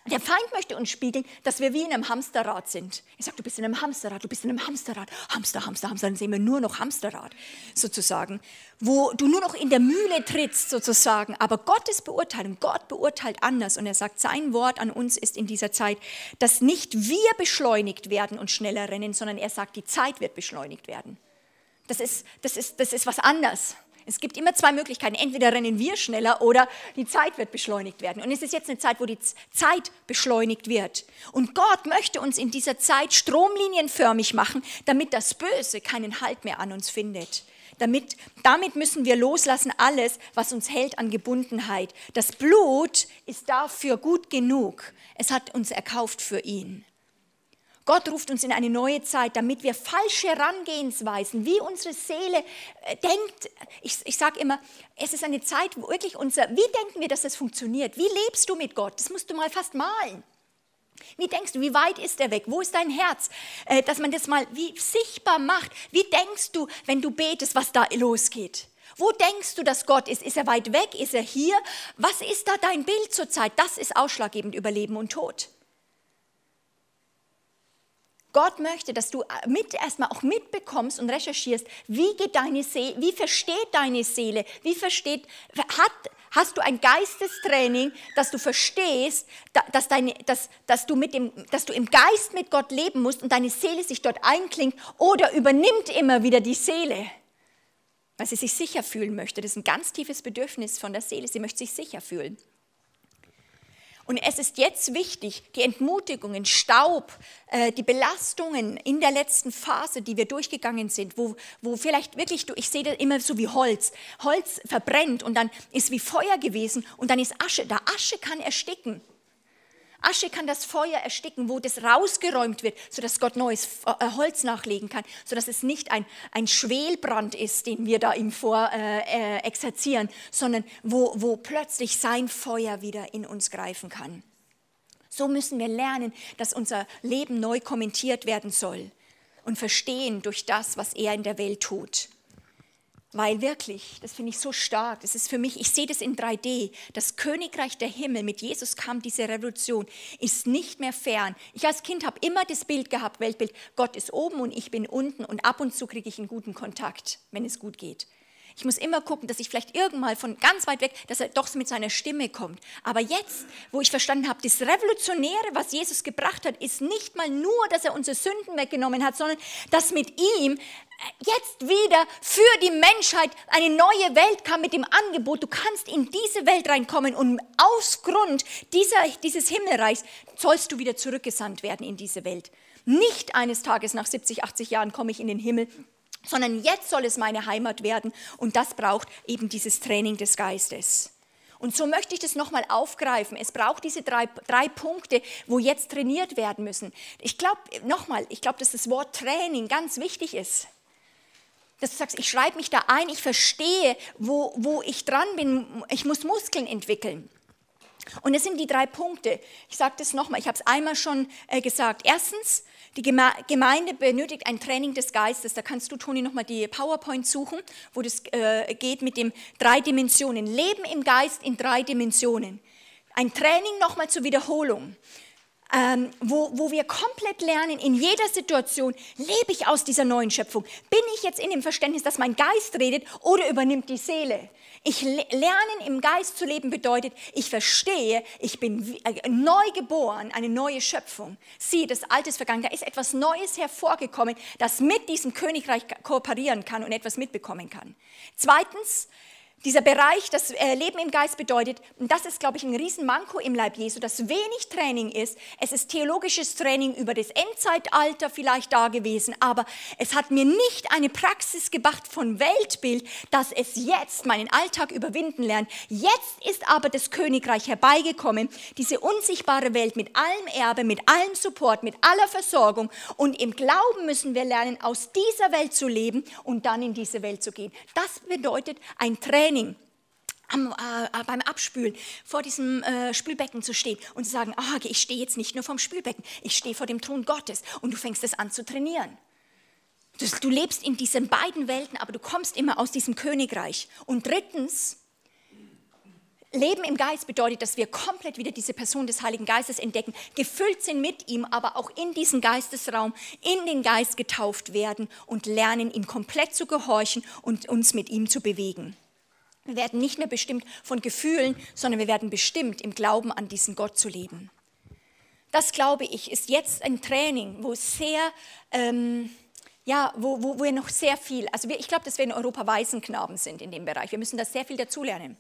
der Feind möchte uns spiegeln, dass wir wie in einem Hamsterrad sind. Er sagt, du bist in einem Hamsterrad, du bist in einem Hamsterrad. Hamster, Hamster, Hamster, dann sehen wir nur noch Hamsterrad sozusagen, wo du nur noch in der Mühle trittst sozusagen. Aber Gottes Beurteilung, Gott beurteilt anders und er sagt, sein Wort an uns ist in dieser Zeit, dass nicht wir beschleunigt werden und schneller rennen, sondern er sagt, die Zeit wird beschleunigt werden. Das ist, das ist, das ist was anderes. Es gibt immer zwei Möglichkeiten. Entweder rennen wir schneller oder die Zeit wird beschleunigt werden. Und es ist jetzt eine Zeit, wo die Zeit beschleunigt wird. Und Gott möchte uns in dieser Zeit stromlinienförmig machen, damit das Böse keinen Halt mehr an uns findet. Damit, damit müssen wir loslassen alles, was uns hält an Gebundenheit. Das Blut ist dafür gut genug. Es hat uns erkauft für ihn. Gott ruft uns in eine neue Zeit, damit wir falsche Herangehensweisen, wie unsere Seele äh, denkt. Ich, ich sage immer, es ist eine Zeit, wo wirklich unser, wie denken wir, dass das funktioniert? Wie lebst du mit Gott? Das musst du mal fast malen. Wie denkst du, wie weit ist er weg? Wo ist dein Herz? Äh, dass man das mal wie sichtbar macht. Wie denkst du, wenn du betest, was da losgeht? Wo denkst du, dass Gott ist? Ist er weit weg? Ist er hier? Was ist da dein Bild zurzeit? Das ist ausschlaggebend über Leben und Tod. Gott möchte, dass du mit erstmal auch mitbekommst und recherchierst, wie geht deine Seele, wie versteht deine Seele, wie versteht, hat, hast du ein Geistestraining, dass du verstehst, dass, deine, dass, dass, du mit dem, dass du im Geist mit Gott leben musst und deine Seele sich dort einklingt oder übernimmt immer wieder die Seele, weil sie sich sicher fühlen möchte. Das ist ein ganz tiefes Bedürfnis von der Seele, sie möchte sich sicher fühlen. Und es ist jetzt wichtig, die Entmutigungen, Staub, äh, die Belastungen in der letzten Phase, die wir durchgegangen sind, wo, wo vielleicht wirklich, ich sehe das immer so wie Holz. Holz verbrennt und dann ist wie Feuer gewesen und dann ist Asche. Da Asche kann ersticken. Asche kann das Feuer ersticken, wo das rausgeräumt wird, sodass Gott neues äh, Holz nachlegen kann, sodass es nicht ein, ein Schwelbrand ist, den wir da ihm vor äh, äh, exerzieren, sondern wo, wo plötzlich sein Feuer wieder in uns greifen kann. So müssen wir lernen, dass unser Leben neu kommentiert werden soll und verstehen durch das, was er in der Welt tut. Weil wirklich, das finde ich so stark, das ist für mich, ich sehe das in 3D, das Königreich der Himmel, mit Jesus kam diese Revolution, ist nicht mehr fern. Ich als Kind habe immer das Bild gehabt, Weltbild, Gott ist oben und ich bin unten und ab und zu kriege ich einen guten Kontakt, wenn es gut geht. Ich muss immer gucken, dass ich vielleicht irgendwann von ganz weit weg, dass er doch mit seiner Stimme kommt. Aber jetzt, wo ich verstanden habe, das Revolutionäre, was Jesus gebracht hat, ist nicht mal nur, dass er unsere Sünden weggenommen hat, sondern dass mit ihm jetzt wieder für die Menschheit eine neue Welt kam mit dem Angebot, du kannst in diese Welt reinkommen und aus Grund dieser, dieses Himmelreichs sollst du wieder zurückgesandt werden in diese Welt. Nicht eines Tages nach 70, 80 Jahren komme ich in den Himmel, sondern jetzt soll es meine Heimat werden und das braucht eben dieses Training des Geistes. Und so möchte ich das nochmal aufgreifen. Es braucht diese drei, drei Punkte, wo jetzt trainiert werden müssen. Ich glaube, nochmal, ich glaube, dass das Wort Training ganz wichtig ist. Dass du sagst, ich schreibe mich da ein, ich verstehe, wo, wo ich dran bin, ich muss Muskeln entwickeln. Und es sind die drei Punkte. Ich sage das nochmal, ich habe es einmal schon äh, gesagt. Erstens, die Gemeinde benötigt ein Training des Geistes. Da kannst du, Toni, nochmal die PowerPoint suchen, wo das äh, geht mit den drei Dimensionen. Leben im Geist in drei Dimensionen. Ein Training nochmal zur Wiederholung ähm, wo, wo wir komplett lernen, in jeder Situation lebe ich aus dieser neuen Schöpfung. Bin ich jetzt in dem Verständnis, dass mein Geist redet oder übernimmt die Seele? Ich lernen im Geist zu leben bedeutet, ich verstehe, ich bin äh, neu geboren, eine neue Schöpfung. Sieh, das Alte ist vergangen, da ist etwas Neues hervorgekommen, das mit diesem Königreich kooperieren kann und etwas mitbekommen kann. Zweitens, dieser Bereich, das äh, Leben im Geist bedeutet, und das ist, glaube ich, ein Riesenmanko im Leib Jesu, dass wenig Training ist. Es ist theologisches Training über das Endzeitalter vielleicht da gewesen, aber es hat mir nicht eine Praxis gebracht von Weltbild, dass es jetzt meinen Alltag überwinden lernt. Jetzt ist aber das Königreich herbeigekommen, diese unsichtbare Welt mit allem Erbe, mit allem Support, mit aller Versorgung. Und im Glauben müssen wir lernen, aus dieser Welt zu leben und dann in diese Welt zu gehen. Das bedeutet ein Training Training. am, äh, beim Abspülen vor diesem äh, Spülbecken zu stehen und zu sagen, oh, ich stehe jetzt nicht nur vom Spülbecken, ich stehe vor dem Thron Gottes und du fängst es an zu trainieren. Du, du lebst in diesen beiden Welten, aber du kommst immer aus diesem Königreich. Und drittens, Leben im Geist bedeutet, dass wir komplett wieder diese Person des Heiligen Geistes entdecken, gefüllt sind mit ihm, aber auch in diesen Geistesraum, in den Geist getauft werden und lernen, ihm komplett zu gehorchen und uns mit ihm zu bewegen. Wir werden nicht mehr bestimmt von Gefühlen, sondern wir werden bestimmt, im Glauben an diesen Gott zu leben. Das, glaube ich, ist jetzt ein Training, wo sehr, ähm, ja, wo, wo, wo wir noch sehr viel, also wir, ich glaube, dass wir in Europa Waisenknaben sind in dem Bereich. Wir müssen da sehr viel dazulernen.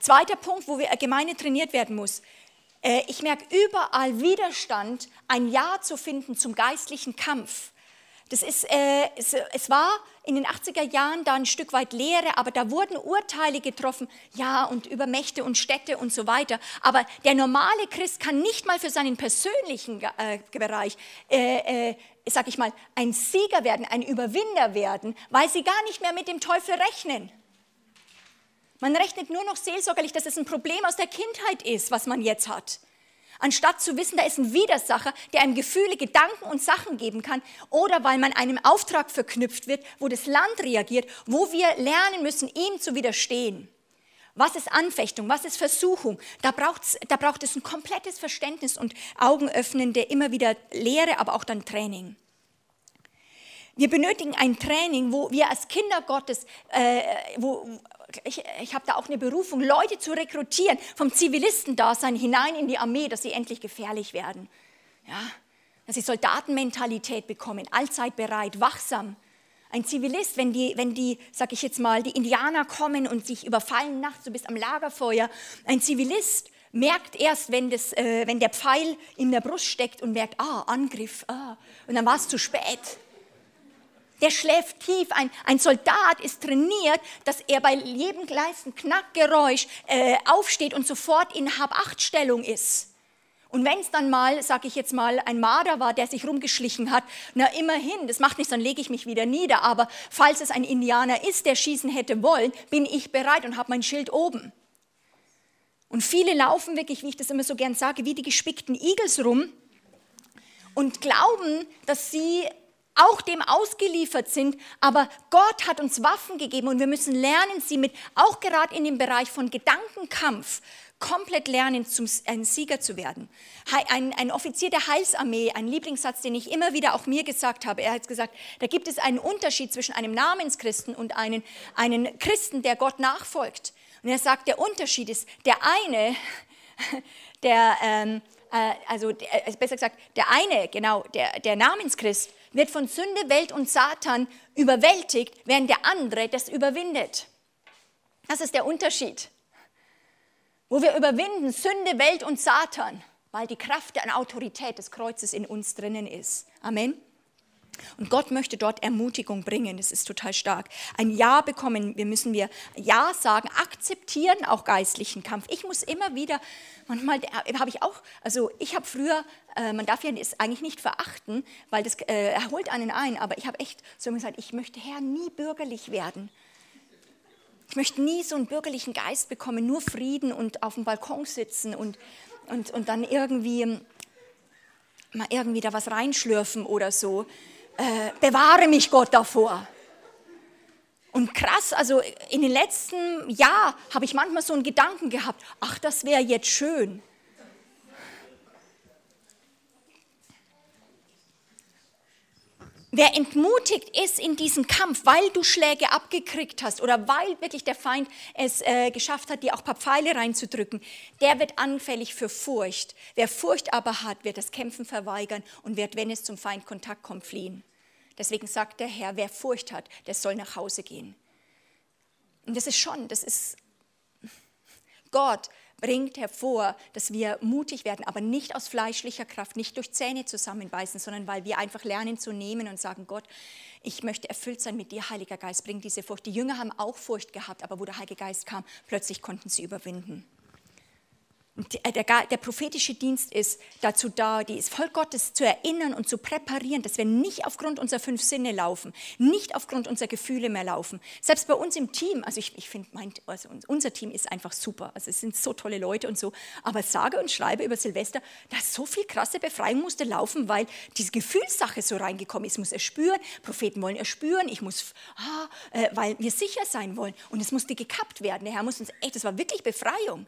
Zweiter Punkt, wo wir Gemeinde trainiert werden muss. Äh, ich merke überall Widerstand, ein Ja zu finden zum geistlichen Kampf. Das ist, äh, es, es, war in den 80er Jahren da ein Stück weit Lehre, aber da wurden Urteile getroffen, ja, und über Mächte und Städte und so weiter. Aber der normale Christ kann nicht mal für seinen persönlichen äh, Bereich, äh, äh, sag ich mal, ein Sieger werden, ein Überwinder werden, weil sie gar nicht mehr mit dem Teufel rechnen. Man rechnet nur noch seelsorgerlich, dass es ein Problem aus der Kindheit ist, was man jetzt hat anstatt zu wissen, da ist ein Widersacher, der einem Gefühle, Gedanken und Sachen geben kann, oder weil man einem Auftrag verknüpft wird, wo das Land reagiert, wo wir lernen müssen, ihm zu widerstehen. Was ist Anfechtung? Was ist Versuchung? Da, braucht's, da braucht es ein komplettes Verständnis und Augenöffnende, immer wieder Lehre, aber auch dann Training. Wir benötigen ein Training, wo wir als Kinder Gottes, äh, wo, ich, ich habe da auch eine Berufung, Leute zu rekrutieren vom Zivilistendasein hinein in die Armee, dass sie endlich gefährlich werden. Ja, dass sie Soldatenmentalität bekommen, allzeit bereit, wachsam. Ein Zivilist, wenn die, wenn die, sag ich jetzt mal, die Indianer kommen und sich überfallen nachts, du bist am Lagerfeuer, ein Zivilist merkt erst, wenn, das, äh, wenn der Pfeil in der Brust steckt und merkt, ah, Angriff, ah, und dann war es zu spät der schläft tief. Ein, ein Soldat ist trainiert, dass er bei jedem kleinsten Knackgeräusch äh, aufsteht und sofort in Hab-Acht-Stellung ist. Und wenn es dann mal, sag ich jetzt mal, ein Marder war, der sich rumgeschlichen hat, na immerhin, das macht nichts, dann lege ich mich wieder nieder. Aber falls es ein Indianer ist, der schießen hätte wollen, bin ich bereit und habe mein Schild oben. Und viele laufen wirklich, wie ich das immer so gern sage, wie die gespickten Igels rum und glauben, dass sie auch dem ausgeliefert sind, aber Gott hat uns Waffen gegeben und wir müssen lernen, sie mit, auch gerade in dem Bereich von Gedankenkampf, komplett lernen, zum, ein Sieger zu werden. Ein, ein Offizier der Heilsarmee, ein Lieblingssatz, den ich immer wieder auch mir gesagt habe, er hat gesagt, da gibt es einen Unterschied zwischen einem Namenschristen und einem, einem Christen, der Gott nachfolgt. Und er sagt, der Unterschied ist, der eine, <laughs> der, ähm, äh, also äh, besser gesagt, der eine, genau, der, der Namenschrist, wird von Sünde, Welt und Satan überwältigt, während der andere das überwindet. Das ist der Unterschied. Wo wir überwinden Sünde, Welt und Satan, weil die Kraft der Autorität des Kreuzes in uns drinnen ist. Amen. Und Gott möchte dort Ermutigung bringen. Das ist total stark. Ein Ja bekommen. Wir müssen wir Ja sagen, akzeptieren auch geistlichen Kampf. Ich muss immer wieder, manchmal habe ich auch, also ich habe früher, äh, man darf ja es eigentlich nicht verachten, weil das äh, holt einen ein, aber ich habe echt so gesagt, ich möchte Herr nie bürgerlich werden. Ich möchte nie so einen bürgerlichen Geist bekommen, nur Frieden und auf dem Balkon sitzen und, und, und dann irgendwie mal irgendwie da was reinschlürfen oder so äh, bewahre mich Gott davor. Und krass, also in den letzten Jahren habe ich manchmal so einen Gedanken gehabt, ach, das wäre jetzt schön. Wer entmutigt ist in diesem Kampf, weil du Schläge abgekriegt hast oder weil wirklich der Feind es äh, geschafft hat, dir auch ein paar Pfeile reinzudrücken, der wird anfällig für Furcht. Wer Furcht aber hat, wird das Kämpfen verweigern und wird, wenn es zum Feindkontakt kommt, fliehen. Deswegen sagt der Herr, wer Furcht hat, der soll nach Hause gehen. Und das ist schon, das ist, Gott bringt hervor, dass wir mutig werden, aber nicht aus fleischlicher Kraft, nicht durch Zähne zusammenbeißen, sondern weil wir einfach lernen zu nehmen und sagen, Gott, ich möchte erfüllt sein mit dir, Heiliger Geist, bring diese Furcht. Die Jünger haben auch Furcht gehabt, aber wo der Heilige Geist kam, plötzlich konnten sie überwinden. Der, der, der, prophetische Dienst ist dazu da, die Volk Gottes zu erinnern und zu präparieren, dass wir nicht aufgrund unserer fünf Sinne laufen, nicht aufgrund unserer Gefühle mehr laufen. Selbst bei uns im Team, also ich, ich finde, also unser Team ist einfach super, also es sind so tolle Leute und so, aber sage und schreibe über Silvester, da so viel krasse Befreiung musste laufen, weil diese Gefühlssache so reingekommen ist. Ich muss erspüren, Propheten wollen erspüren, ich muss, ah, äh, weil wir sicher sein wollen und es musste gekappt werden. Der Herr muss uns echt, das war wirklich Befreiung.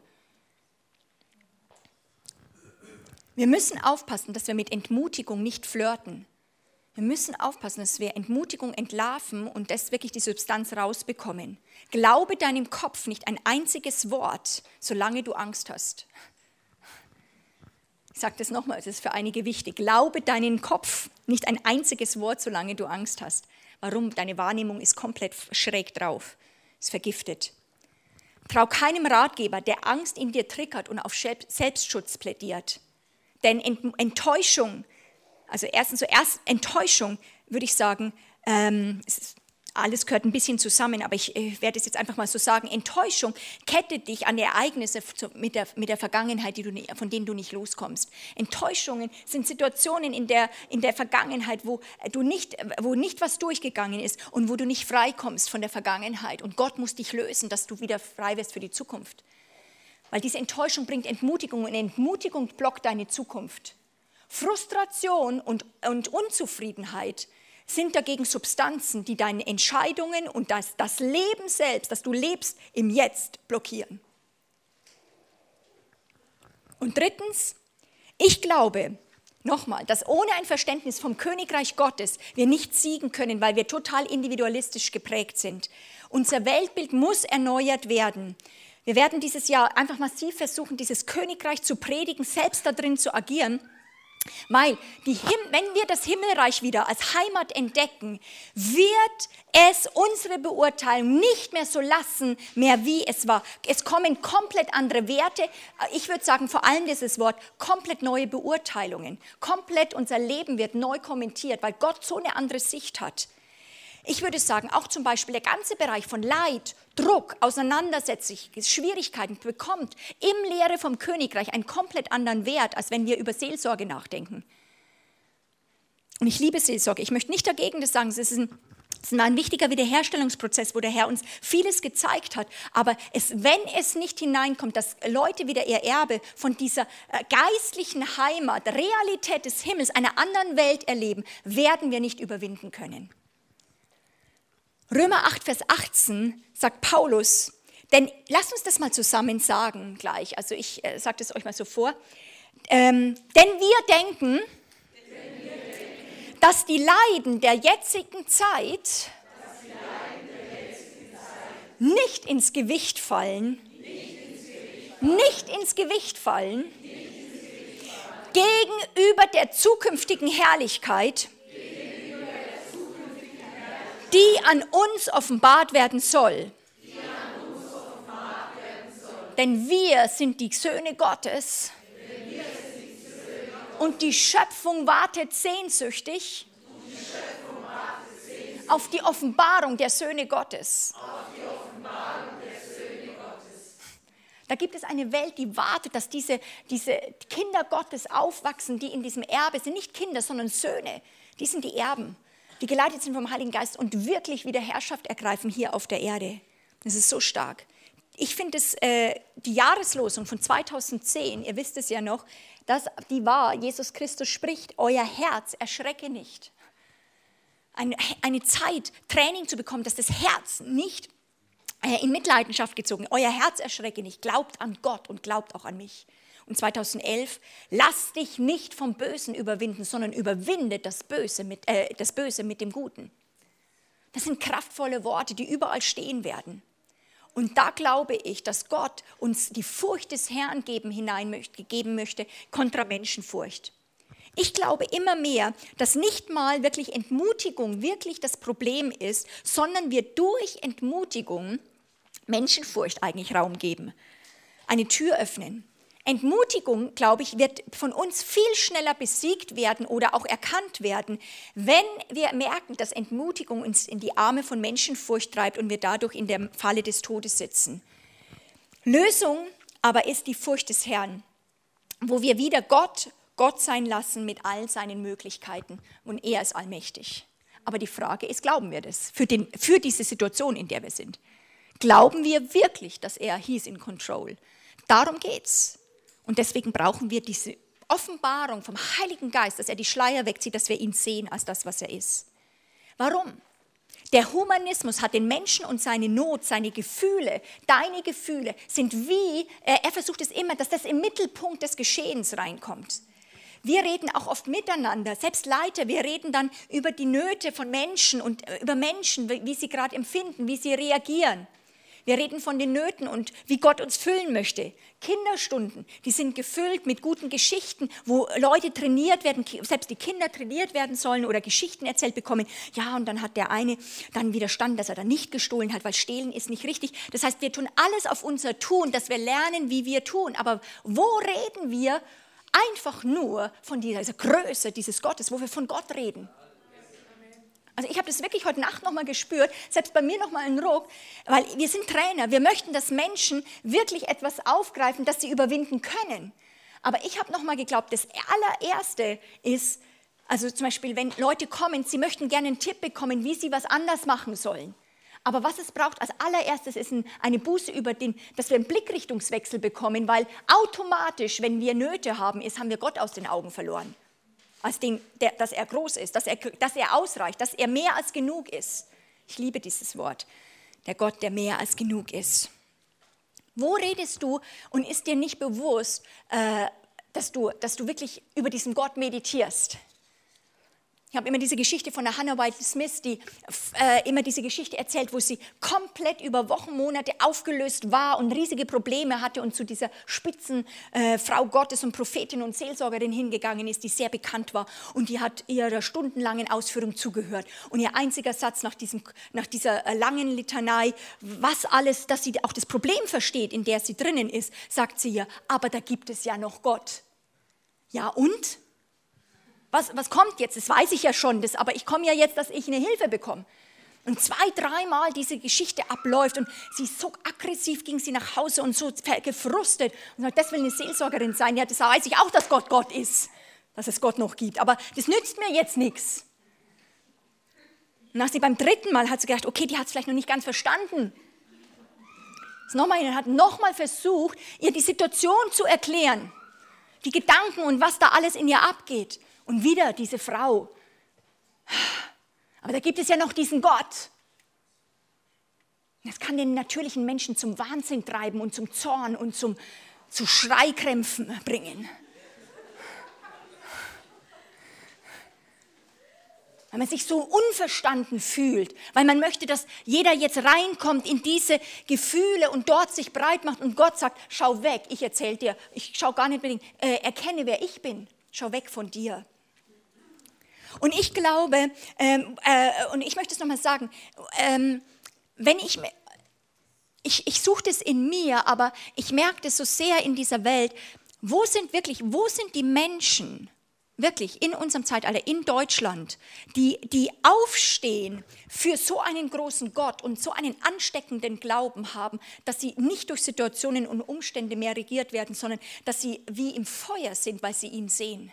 Wir müssen aufpassen, dass wir mit Entmutigung nicht flirten. Wir müssen aufpassen, dass wir Entmutigung entlarven und das wirklich die Substanz rausbekommen. Glaube deinem Kopf nicht ein einziges Wort, solange du Angst hast. Ich sage das nochmal, das ist für einige wichtig. Glaube deinen Kopf nicht ein einziges Wort, solange du Angst hast. Warum? Deine Wahrnehmung ist komplett schräg drauf, ist vergiftet. Trau keinem Ratgeber, der Angst in dir triggert und auf Selbstschutz plädiert. Denn Enttäuschung, also erstens zuerst Enttäuschung, würde ich sagen, ähm, alles gehört ein bisschen zusammen, aber ich äh, werde es jetzt einfach mal so sagen. Enttäuschung kettet dich an Ereignisse mit der, mit der Vergangenheit, die du, von denen du nicht loskommst. Enttäuschungen sind Situationen in der, in der Vergangenheit, wo, du nicht, wo nicht was durchgegangen ist und wo du nicht frei kommst von der Vergangenheit. Und Gott muss dich lösen, dass du wieder frei wirst für die Zukunft. Weil diese Enttäuschung bringt Entmutigung und Entmutigung blockt deine Zukunft. Frustration und, und Unzufriedenheit sind dagegen Substanzen, die deine Entscheidungen und das, das Leben selbst, das du lebst, im Jetzt blockieren. Und drittens, ich glaube, nochmal, dass ohne ein Verständnis vom Königreich Gottes wir nicht siegen können, weil wir total individualistisch geprägt sind. Unser Weltbild muss erneuert werden. Wir werden dieses Jahr einfach massiv versuchen, dieses Königreich zu predigen, selbst da drin zu agieren. Weil wenn wir das Himmelreich wieder als Heimat entdecken, wird es unsere Beurteilung nicht mehr so lassen, mehr wie es war. Es kommen komplett andere Werte. Ich würde sagen, vor allem dieses Wort, komplett neue Beurteilungen. Komplett unser Leben wird neu kommentiert, weil Gott so eine andere Sicht hat. Ich würde sagen, auch zum Beispiel der ganze Bereich von Leid, Druck, Auseinandersetzung, Schwierigkeiten bekommt im Lehre vom Königreich einen komplett anderen Wert, als wenn wir über Seelsorge nachdenken. Und ich liebe Seelsorge. Ich möchte nicht dagegen das sagen. Es ist ein es war ein wichtiger Wiederherstellungsprozess, wo der Herr uns vieles gezeigt hat. Aber es, wenn es nicht hineinkommt, dass Leute wieder ihr Erbe von dieser äh, geistlichen Heimat, Realität des Himmels, einer anderen Welt erleben, werden wir nicht überwinden können. Römer 8, Vers 18 sagt Paulus, denn lasst uns das mal zusammen sagen gleich. Also ich äh, sage das euch mal so vor. Ähm, denn wir denken, dass die Leiden der jetzigen Zeit nicht ins Gewicht fallen, nicht ins Gewicht fallen, gegenüber der zukünftigen Herrlichkeit, die an uns offenbart werden soll. Denn wir sind die Söhne Gottes. Und die Schöpfung wartet sehnsüchtig auf die Offenbarung der Söhne Gottes. Da gibt es eine Welt, die wartet, dass diese, diese Kinder Gottes aufwachsen, die in diesem Erbe sind. Nicht Kinder, sondern Söhne. Die sind die Erben die geleitet sind vom Heiligen Geist und wirklich wieder Herrschaft ergreifen hier auf der Erde. Das ist so stark. Ich finde äh, die Jahreslosung von 2010, ihr wisst es ja noch, dass die war, Jesus Christus spricht, euer Herz erschrecke nicht. Eine, eine Zeit, Training zu bekommen, dass das Herz nicht äh, in Mitleidenschaft gezogen, euer Herz erschrecke nicht, glaubt an Gott und glaubt auch an mich und 2011, lass dich nicht vom Bösen überwinden, sondern überwinde das Böse mit, äh, das Böse mit dem Guten. Das sind kraftvolle Worte, die überall stehen werden. Und da glaube ich, dass Gott uns die Furcht des Herrn geben, hinein möchte, geben möchte kontra Menschenfurcht. Ich glaube immer mehr, dass nicht mal wirklich Entmutigung wirklich das Problem ist, sondern wir durch Entmutigung Menschenfurcht eigentlich Raum geben, eine Tür öffnen. Entmutigung, glaube ich, wird von uns viel schneller besiegt werden oder auch erkannt werden, wenn wir merken, dass Entmutigung uns in die Arme von Menschenfurcht treibt und wir dadurch in der Falle des Todes sitzen. Lösung aber ist die Furcht des Herrn, wo wir wieder Gott Gott sein lassen mit all seinen Möglichkeiten und er ist allmächtig. Aber die Frage ist, glauben wir das für, den, für diese Situation, in der wir sind? Glauben wir wirklich, dass er hieß in Control? Darum geht's. Und deswegen brauchen wir diese Offenbarung vom Heiligen Geist, dass er die Schleier wegzieht, dass wir ihn sehen als das, was er ist. Warum? Der Humanismus hat den Menschen und seine Not, seine Gefühle, deine Gefühle sind wie, er versucht es immer, dass das im Mittelpunkt des Geschehens reinkommt. Wir reden auch oft miteinander, selbst Leiter, wir reden dann über die Nöte von Menschen und äh, über Menschen, wie sie gerade empfinden, wie sie reagieren. Wir reden von den Nöten und wie Gott uns füllen möchte. Kinderstunden, die sind gefüllt mit guten Geschichten, wo Leute trainiert werden, selbst die Kinder trainiert werden sollen oder Geschichten erzählt bekommen. Ja, und dann hat der eine dann widerstanden, dass er dann nicht gestohlen hat, weil stehlen ist nicht richtig. Das heißt, wir tun alles auf unser Tun, dass wir lernen, wie wir tun. Aber wo reden wir einfach nur von dieser Größe dieses Gottes, wo wir von Gott reden. Also ich habe das wirklich heute Nacht nochmal gespürt, selbst bei mir nochmal ein Ruck, weil wir sind Trainer, wir möchten, dass Menschen wirklich etwas aufgreifen, das sie überwinden können. Aber ich habe nochmal geglaubt, das allererste ist, also zum Beispiel, wenn Leute kommen, sie möchten gerne einen Tipp bekommen, wie sie was anders machen sollen. Aber was es braucht als allererstes ist eine Buße über den, dass wir einen Blickrichtungswechsel bekommen, weil automatisch, wenn wir Nöte haben, ist, haben wir Gott aus den Augen verloren. Als den, der, dass er groß ist, dass er, dass er ausreicht, dass er mehr als genug ist. Ich liebe dieses Wort. Der Gott, der mehr als genug ist. Wo redest du und ist dir nicht bewusst, äh, dass, du, dass du wirklich über diesen Gott meditierst? Ich habe immer diese Geschichte von der Hannah White Smith, die äh, immer diese Geschichte erzählt, wo sie komplett über Wochen, Monate aufgelöst war und riesige Probleme hatte und zu dieser spitzen äh, Gottes und Prophetin und Seelsorgerin hingegangen ist, die sehr bekannt war und die hat ihrer stundenlangen Ausführung zugehört. Und ihr einziger Satz nach, diesem, nach dieser äh, langen Litanei, was alles, dass sie auch das Problem versteht, in der sie drinnen ist, sagt sie ihr, aber da gibt es ja noch Gott. Ja und? Was, was kommt jetzt? Das weiß ich ja schon, das, aber ich komme ja jetzt, dass ich eine Hilfe bekomme. Und zwei, dreimal diese Geschichte abläuft und sie so aggressiv ging sie nach Hause und so gefrustet und sagt, das will eine Seelsorgerin sein. Ja, das weiß ich auch, dass Gott Gott ist, dass es Gott noch gibt. Aber das nützt mir jetzt nichts. Und nach sie beim dritten Mal hat sie gedacht, okay, die hat es vielleicht noch nicht ganz verstanden. Ist nochmal, hat nochmal versucht, ihr die Situation zu erklären, die Gedanken und was da alles in ihr abgeht. Und wieder diese Frau. Aber da gibt es ja noch diesen Gott. Das kann den natürlichen Menschen zum Wahnsinn treiben und zum Zorn und zum, zu Schreikrämpfen bringen. Weil man sich so unverstanden fühlt, weil man möchte, dass jeder jetzt reinkommt in diese Gefühle und dort sich breit macht und Gott sagt, schau weg, ich erzähle dir, ich schau gar nicht mehr, äh, erkenne, wer ich bin, schau weg von dir. Und ich glaube, ähm, äh, und ich möchte es nochmal sagen, ähm, wenn ich, ich, ich suche das in mir, aber ich merke das so sehr in dieser Welt, wo sind wirklich, wo sind die Menschen, wirklich in unserem Zeitalter, in Deutschland, die, die aufstehen für so einen großen Gott und so einen ansteckenden Glauben haben, dass sie nicht durch Situationen und Umstände mehr regiert werden, sondern dass sie wie im Feuer sind, weil sie ihn sehen.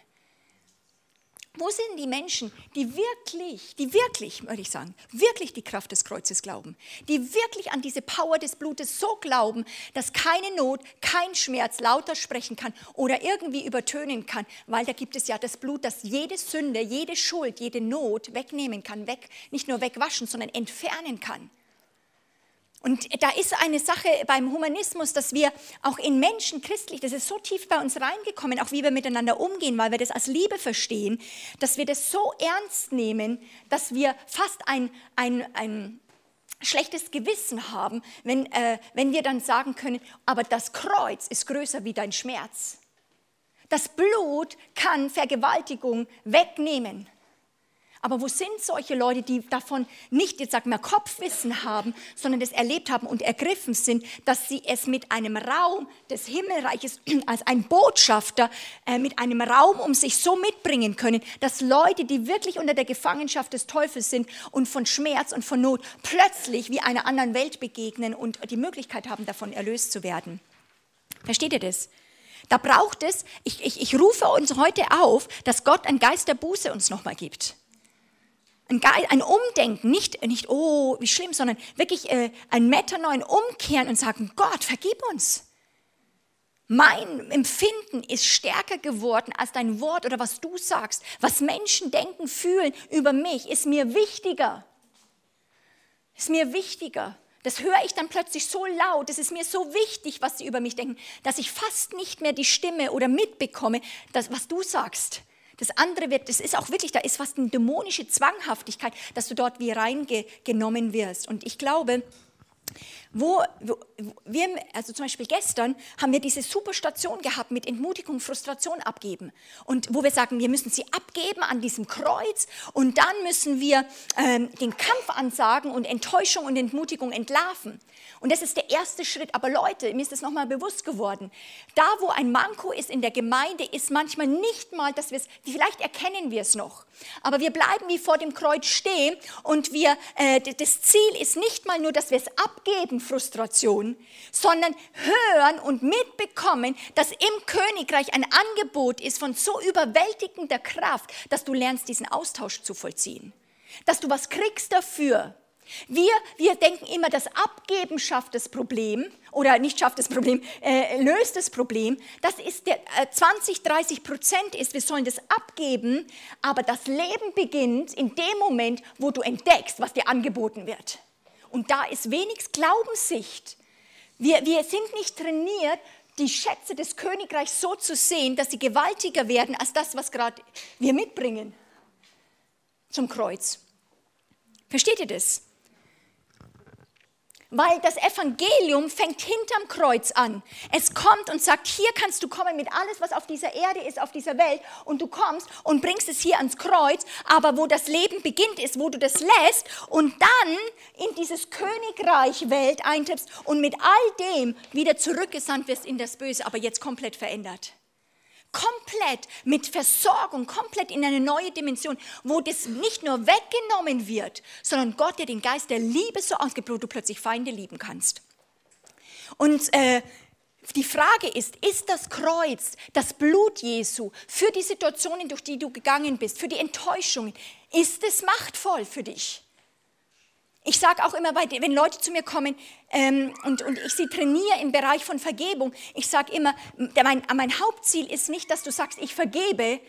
Wo sind die Menschen, die wirklich, die wirklich, würde ich sagen, wirklich die Kraft des Kreuzes glauben, die wirklich an diese Power des Blutes so glauben, dass keine Not, kein Schmerz lauter sprechen kann oder irgendwie übertönen kann, weil da gibt es ja das Blut, das jede Sünde, jede Schuld, jede Not wegnehmen kann, weg, nicht nur wegwaschen, sondern entfernen kann. Und da ist eine Sache beim Humanismus, dass wir auch in Menschen christlich, das ist so tief bei uns reingekommen, auch wie wir miteinander umgehen, weil wir das als Liebe verstehen, dass wir das so ernst nehmen, dass wir fast ein, ein, ein schlechtes Gewissen haben, wenn, äh, wenn wir dann sagen können, aber das Kreuz ist größer wie dein Schmerz. Das Blut kann Vergewaltigung wegnehmen. Aber wo sind solche Leute, die davon nicht, jetzt sag mal, Kopfwissen haben, sondern das erlebt haben und ergriffen sind, dass sie es mit einem Raum des Himmelreiches <clears throat> als ein Botschafter äh, mit einem Raum um sich so mitbringen können, dass Leute, die wirklich unter der Gefangenschaft des Teufels sind und von Schmerz und von Not plötzlich wie einer anderen Welt begegnen und die Möglichkeit haben, davon erlöst zu werden. Versteht ihr das? Da braucht es, ich, ich, ich rufe uns heute auf, dass Gott ein Geist der Buße uns nochmal gibt. Ein, ein Umdenken, nicht, nicht, oh, wie schlimm, sondern wirklich äh, ein Metanoin umkehren und sagen, Gott, vergib uns. Mein Empfinden ist stärker geworden als dein Wort oder was du sagst. Was Menschen denken, fühlen über mich, ist mir wichtiger. Ist mir wichtiger. Das höre ich dann plötzlich so laut, es ist mir so wichtig, was sie über mich denken, dass ich fast nicht mehr die Stimme oder mitbekomme, das, was du sagst. Das andere wird, das ist auch wirklich, da ist fast eine dämonische Zwanghaftigkeit, dass du dort wie reingenommen wirst. Und ich glaube, wo, wo, wir, also zum Beispiel gestern, haben wir diese super Station gehabt mit Entmutigung, Frustration abgeben. Und wo wir sagen, wir müssen sie abgeben an diesem Kreuz und dann müssen wir ähm, den Kampf ansagen und Enttäuschung und Entmutigung entlarven. Und das ist der erste Schritt. Aber Leute, mir ist das nochmal bewusst geworden. Da, wo ein Manko ist in der Gemeinde, ist manchmal nicht mal, dass wir es, vielleicht erkennen wir es noch. Aber wir bleiben wie vor dem Kreuz stehen und wir, äh, das Ziel ist nicht mal nur, dass wir es abgeben, Frustration, sondern hören und mitbekommen, dass im Königreich ein Angebot ist von so überwältigender Kraft, dass du lernst, diesen Austausch zu vollziehen. Dass du was kriegst dafür. Wir, wir denken immer, das Abgeben schafft das Problem oder nicht schafft das Problem, äh, löst das Problem. Das ist der äh, 20, 30 Prozent ist, wir sollen das abgeben, aber das Leben beginnt in dem Moment, wo du entdeckst, was dir angeboten wird. Und da ist wenig Glaubenssicht. Wir, wir sind nicht trainiert, die Schätze des Königreichs so zu sehen, dass sie gewaltiger werden als das, was gerade wir mitbringen zum Kreuz. Versteht ihr das? Weil das Evangelium fängt hinterm Kreuz an. Es kommt und sagt, hier kannst du kommen mit alles, was auf dieser Erde ist, auf dieser Welt. Und du kommst und bringst es hier ans Kreuz. Aber wo das Leben beginnt, ist, wo du das lässt und dann in dieses Königreich Welt eintrittst und mit all dem wieder zurückgesandt wirst in das Böse, aber jetzt komplett verändert komplett mit Versorgung, komplett in eine neue Dimension, wo das nicht nur weggenommen wird, sondern Gott dir den Geist der Liebe so ausgibt, wo du plötzlich Feinde lieben kannst. Und äh, die Frage ist, ist das Kreuz, das Blut Jesu für die Situationen, durch die du gegangen bist, für die Enttäuschungen, ist es machtvoll für dich? Ich sage auch immer, wenn Leute zu mir kommen ähm, und, und ich sie trainiere im Bereich von Vergebung, ich sage immer, mein, mein Hauptziel ist nicht, dass du sagst, ich vergebe,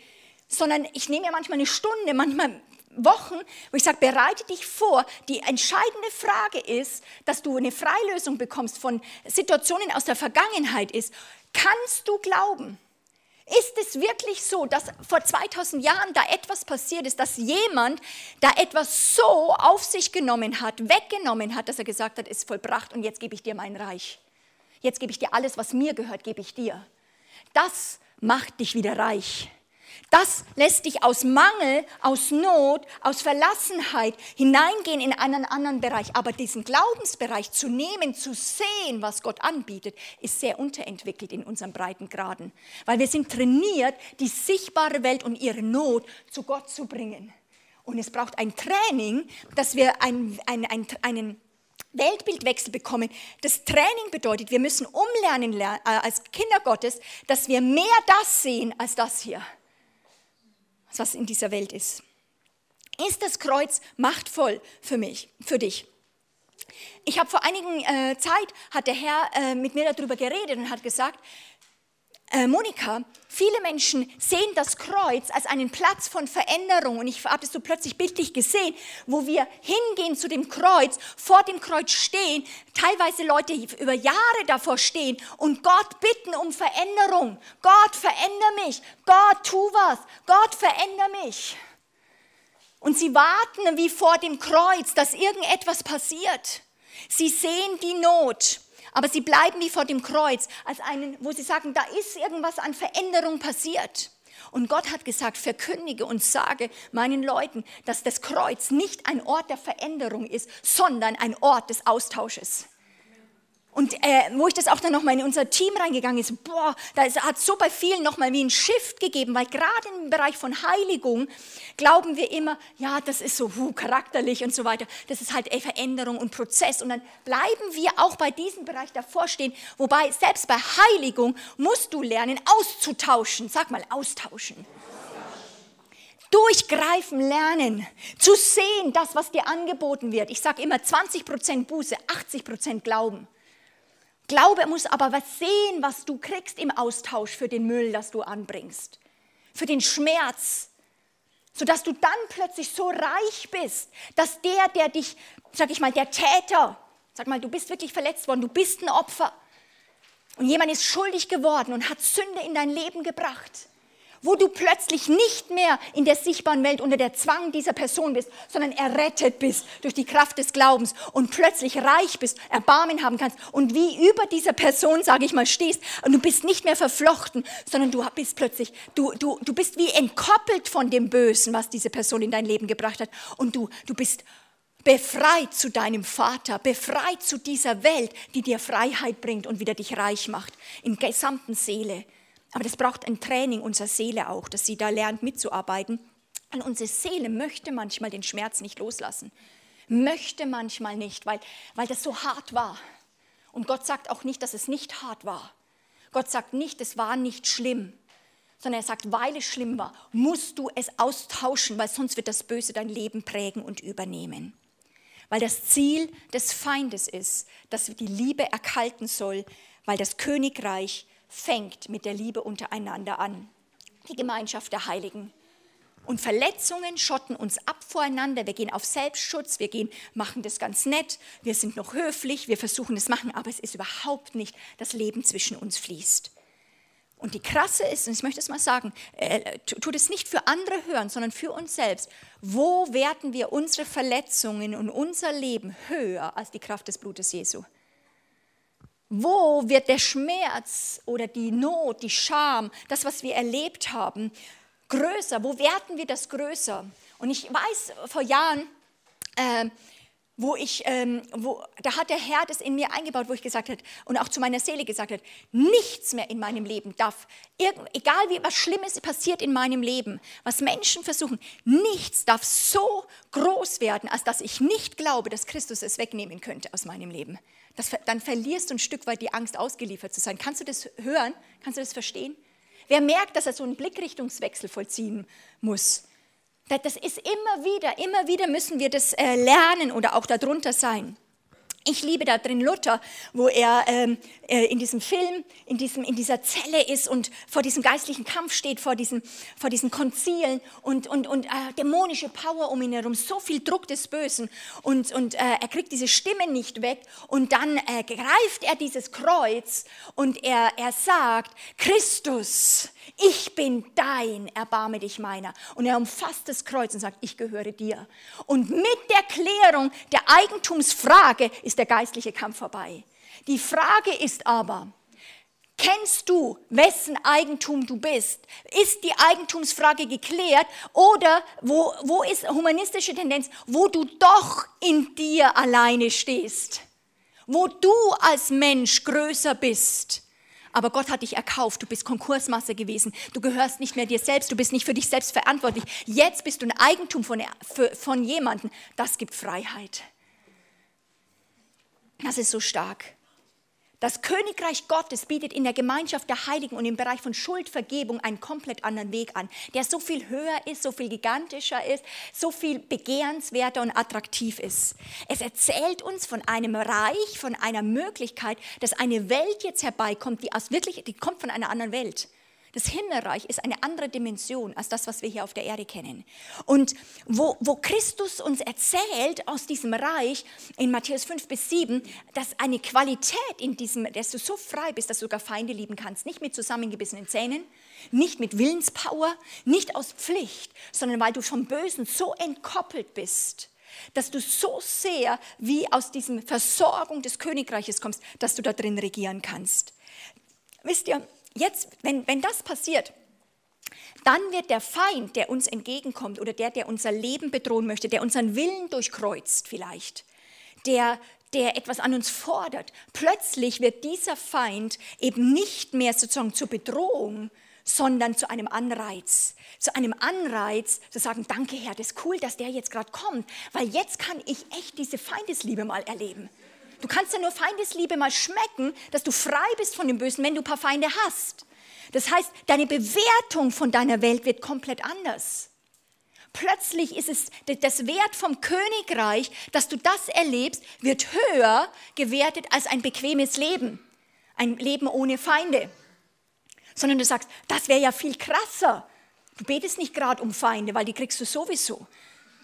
sondern ich nehme ja manchmal eine Stunde, manchmal Wochen, wo ich sage, bereite dich vor. Die entscheidende Frage ist, dass du eine Freilösung bekommst von Situationen aus der Vergangenheit ist. Kannst du glauben? Ist es wirklich so, dass vor 2000 Jahren da etwas passiert ist, dass jemand da etwas so auf sich genommen hat, weggenommen hat, dass er gesagt hat, ist vollbracht und jetzt gebe ich dir mein Reich. Jetzt gebe ich dir alles, was mir gehört, gebe ich dir. Das macht dich wieder reich. Das lässt dich aus Mangel, aus Not, aus Verlassenheit hineingehen in einen anderen Bereich. Aber diesen Glaubensbereich zu nehmen, zu sehen, was Gott anbietet, ist sehr unterentwickelt in unseren Breitengraden. Weil wir sind trainiert, die sichtbare Welt und ihre Not zu Gott zu bringen. Und es braucht ein Training, dass wir ein, ein, ein, einen Weltbildwechsel bekommen. Das Training bedeutet, wir müssen umlernen äh, als Kinder Gottes, dass wir mehr das sehen als das hier was in dieser Welt ist. Ist das Kreuz machtvoll für mich, für dich? Ich habe vor einigen äh, Zeit hat der Herr äh, mit mir darüber geredet und hat gesagt, äh, Monika, viele Menschen sehen das Kreuz als einen Platz von Veränderung. Und ich habe es so plötzlich bildlich gesehen, wo wir hingehen zu dem Kreuz, vor dem Kreuz stehen, teilweise Leute über Jahre davor stehen und Gott bitten um Veränderung. Gott, veränder mich. Gott, tu was. Gott, veränder mich. Und sie warten wie vor dem Kreuz, dass irgendetwas passiert. Sie sehen die Not. Aber sie bleiben wie vor dem Kreuz, als einen, wo sie sagen, da ist irgendwas an Veränderung passiert. Und Gott hat gesagt, verkündige und sage meinen Leuten, dass das Kreuz nicht ein Ort der Veränderung ist, sondern ein Ort des Austausches. Und äh, wo ich das auch dann nochmal in unser Team reingegangen ist, boah, da hat so bei vielen nochmal wie ein Shift gegeben, weil gerade im Bereich von Heiligung glauben wir immer, ja, das ist so huh, charakterlich und so weiter. Das ist halt Veränderung und Prozess. Und dann bleiben wir auch bei diesem Bereich davor stehen, wobei selbst bei Heiligung musst du lernen, auszutauschen. Sag mal, austauschen durchgreifen lernen, zu sehen, das, was dir angeboten wird. Ich sage immer 20% Buße, 80% Glauben. Glaube muss aber was sehen, was du kriegst im Austausch für den Müll, das du anbringst, für den Schmerz, sodass du dann plötzlich so reich bist, dass der, der dich, sag ich mal, der Täter, sag mal, du bist wirklich verletzt worden, du bist ein Opfer. Und jemand ist schuldig geworden und hat Sünde in dein Leben gebracht wo du plötzlich nicht mehr in der sichtbaren Welt unter der Zwang dieser Person bist, sondern errettet bist durch die Kraft des Glaubens und plötzlich reich bist, Erbarmen haben kannst und wie über dieser Person, sage ich mal, stehst und du bist nicht mehr verflochten, sondern du bist plötzlich, du, du, du bist wie entkoppelt von dem Bösen, was diese Person in dein Leben gebracht hat und du, du bist befreit zu deinem Vater, befreit zu dieser Welt, die dir Freiheit bringt und wieder dich reich macht, in gesamten Seele. Aber das braucht ein Training unserer Seele auch, dass sie da lernt mitzuarbeiten. Und unsere Seele möchte manchmal den Schmerz nicht loslassen. Möchte manchmal nicht, weil, weil das so hart war. Und Gott sagt auch nicht, dass es nicht hart war. Gott sagt nicht, es war nicht schlimm, sondern er sagt, weil es schlimm war, musst du es austauschen, weil sonst wird das Böse dein Leben prägen und übernehmen. Weil das Ziel des Feindes ist, dass die Liebe erkalten soll, weil das Königreich fängt mit der Liebe untereinander an. Die Gemeinschaft der Heiligen. Und Verletzungen schotten uns ab voreinander. Wir gehen auf Selbstschutz, wir gehen, machen das ganz nett, wir sind noch höflich, wir versuchen es machen, aber es ist überhaupt nicht das Leben zwischen uns fließt. Und die Krasse ist, und ich möchte es mal sagen, äh, tut es nicht für andere hören, sondern für uns selbst. Wo werten wir unsere Verletzungen und unser Leben höher als die Kraft des Blutes Jesu? Wo wird der Schmerz oder die Not, die Scham, das, was wir erlebt haben, größer? Wo werten wir das größer? Und ich weiß vor Jahren, äh, wo ich, ähm, wo, da hat der Herr das in mir eingebaut, wo ich gesagt habe und auch zu meiner Seele gesagt hat, nichts mehr in meinem Leben darf, egal wie was Schlimmes passiert in meinem Leben, was Menschen versuchen, nichts darf so groß werden, als dass ich nicht glaube, dass Christus es wegnehmen könnte aus meinem Leben das, dann verlierst du ein Stück weit die Angst, ausgeliefert zu sein. Kannst du das hören? Kannst du das verstehen? Wer merkt, dass er so einen Blickrichtungswechsel vollziehen muss? Das ist immer wieder, immer wieder müssen wir das äh, lernen oder auch darunter sein. Ich liebe da drin Luther, wo er ähm, äh, in diesem Film, in, diesem, in dieser Zelle ist und vor diesem geistlichen Kampf steht, vor diesen, vor diesen Konzilen und, und, und äh, dämonische Power um ihn herum, so viel Druck des Bösen und, und äh, er kriegt diese Stimme nicht weg und dann äh, greift er dieses Kreuz und er, er sagt, Christus, ich bin dein, erbarme dich meiner. Und er umfasst das Kreuz und sagt, ich gehöre dir. Und mit der Klärung der Eigentumsfrage ist der geistliche Kampf vorbei. Die Frage ist aber, Kennst du, wessen Eigentum du bist? Ist die Eigentumsfrage geklärt oder wo, wo ist humanistische Tendenz, wo du doch in dir alleine stehst? Wo du als Mensch größer bist? Aber Gott hat dich erkauft, du bist Konkursmasse gewesen, du gehörst nicht mehr dir selbst, du bist nicht für dich selbst verantwortlich. Jetzt bist du ein Eigentum von, von jemandem, das gibt Freiheit. Das ist so stark. Das Königreich Gottes bietet in der Gemeinschaft der Heiligen und im Bereich von Schuldvergebung einen komplett anderen Weg an, der so viel höher ist, so viel gigantischer ist, so viel begehrenswerter und attraktiv ist. Es erzählt uns von einem Reich, von einer Möglichkeit, dass eine Welt jetzt herbeikommt, die aus wirklich, die kommt von einer anderen Welt. Das Himmelreich ist eine andere Dimension als das, was wir hier auf der Erde kennen. Und wo, wo Christus uns erzählt aus diesem Reich in Matthäus 5 bis 7, dass eine Qualität in diesem, dass du so frei bist, dass du sogar Feinde lieben kannst, nicht mit zusammengebissenen Zähnen, nicht mit Willenspower, nicht aus Pflicht, sondern weil du vom Bösen so entkoppelt bist, dass du so sehr wie aus diesem Versorgung des Königreiches kommst, dass du da drin regieren kannst. Wisst ihr, jetzt, wenn, wenn das passiert, dann wird der Feind, der uns entgegenkommt oder der, der unser Leben bedrohen möchte, der unseren Willen durchkreuzt vielleicht, der, der etwas an uns fordert, plötzlich wird dieser Feind eben nicht mehr sozusagen zur Bedrohung, sondern zu einem Anreiz. Zu einem Anreiz zu sagen, danke Herr, das ist cool, dass der jetzt gerade kommt, weil jetzt kann ich echt diese Feindesliebe mal erleben. Du kannst ja nur Feindesliebe mal schmecken, dass du frei bist von dem Bösen, wenn du ein paar Feinde hast. Das heißt, deine Bewertung von deiner Welt wird komplett anders. Plötzlich ist es das Wert vom Königreich, dass du das erlebst, wird höher gewertet als ein bequemes Leben, ein Leben ohne Feinde. Sondern du sagst, das wäre ja viel krasser. Du betest nicht gerade um Feinde, weil die kriegst du sowieso.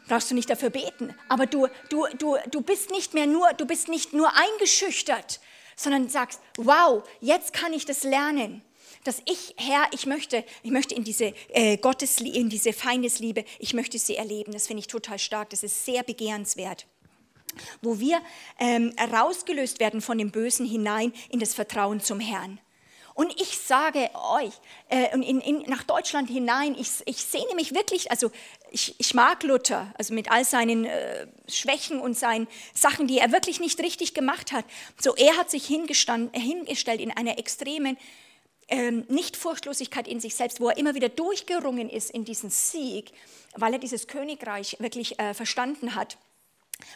Brauchst du nicht dafür beten. Aber du, du, du, du bist nicht mehr nur, du bist nicht nur eingeschüchtert, sondern sagst, wow, jetzt kann ich das lernen dass ich, Herr, ich möchte, ich möchte in diese äh, Gottesliebe, in diese Feindesliebe, ich möchte sie erleben. Das finde ich total stark. Das ist sehr begehrenswert. Wo wir ähm, rausgelöst werden von dem Bösen hinein in das Vertrauen zum Herrn. Und ich sage euch, äh, in, in, nach Deutschland hinein, ich, ich sehne mich wirklich, also ich, ich mag Luther, also mit all seinen äh, Schwächen und seinen Sachen, die er wirklich nicht richtig gemacht hat. So, er hat sich hingestellt in einer extremen ähm, Nicht-Furchtlosigkeit in sich selbst, wo er immer wieder durchgerungen ist in diesen Sieg, weil er dieses Königreich wirklich äh, verstanden hat.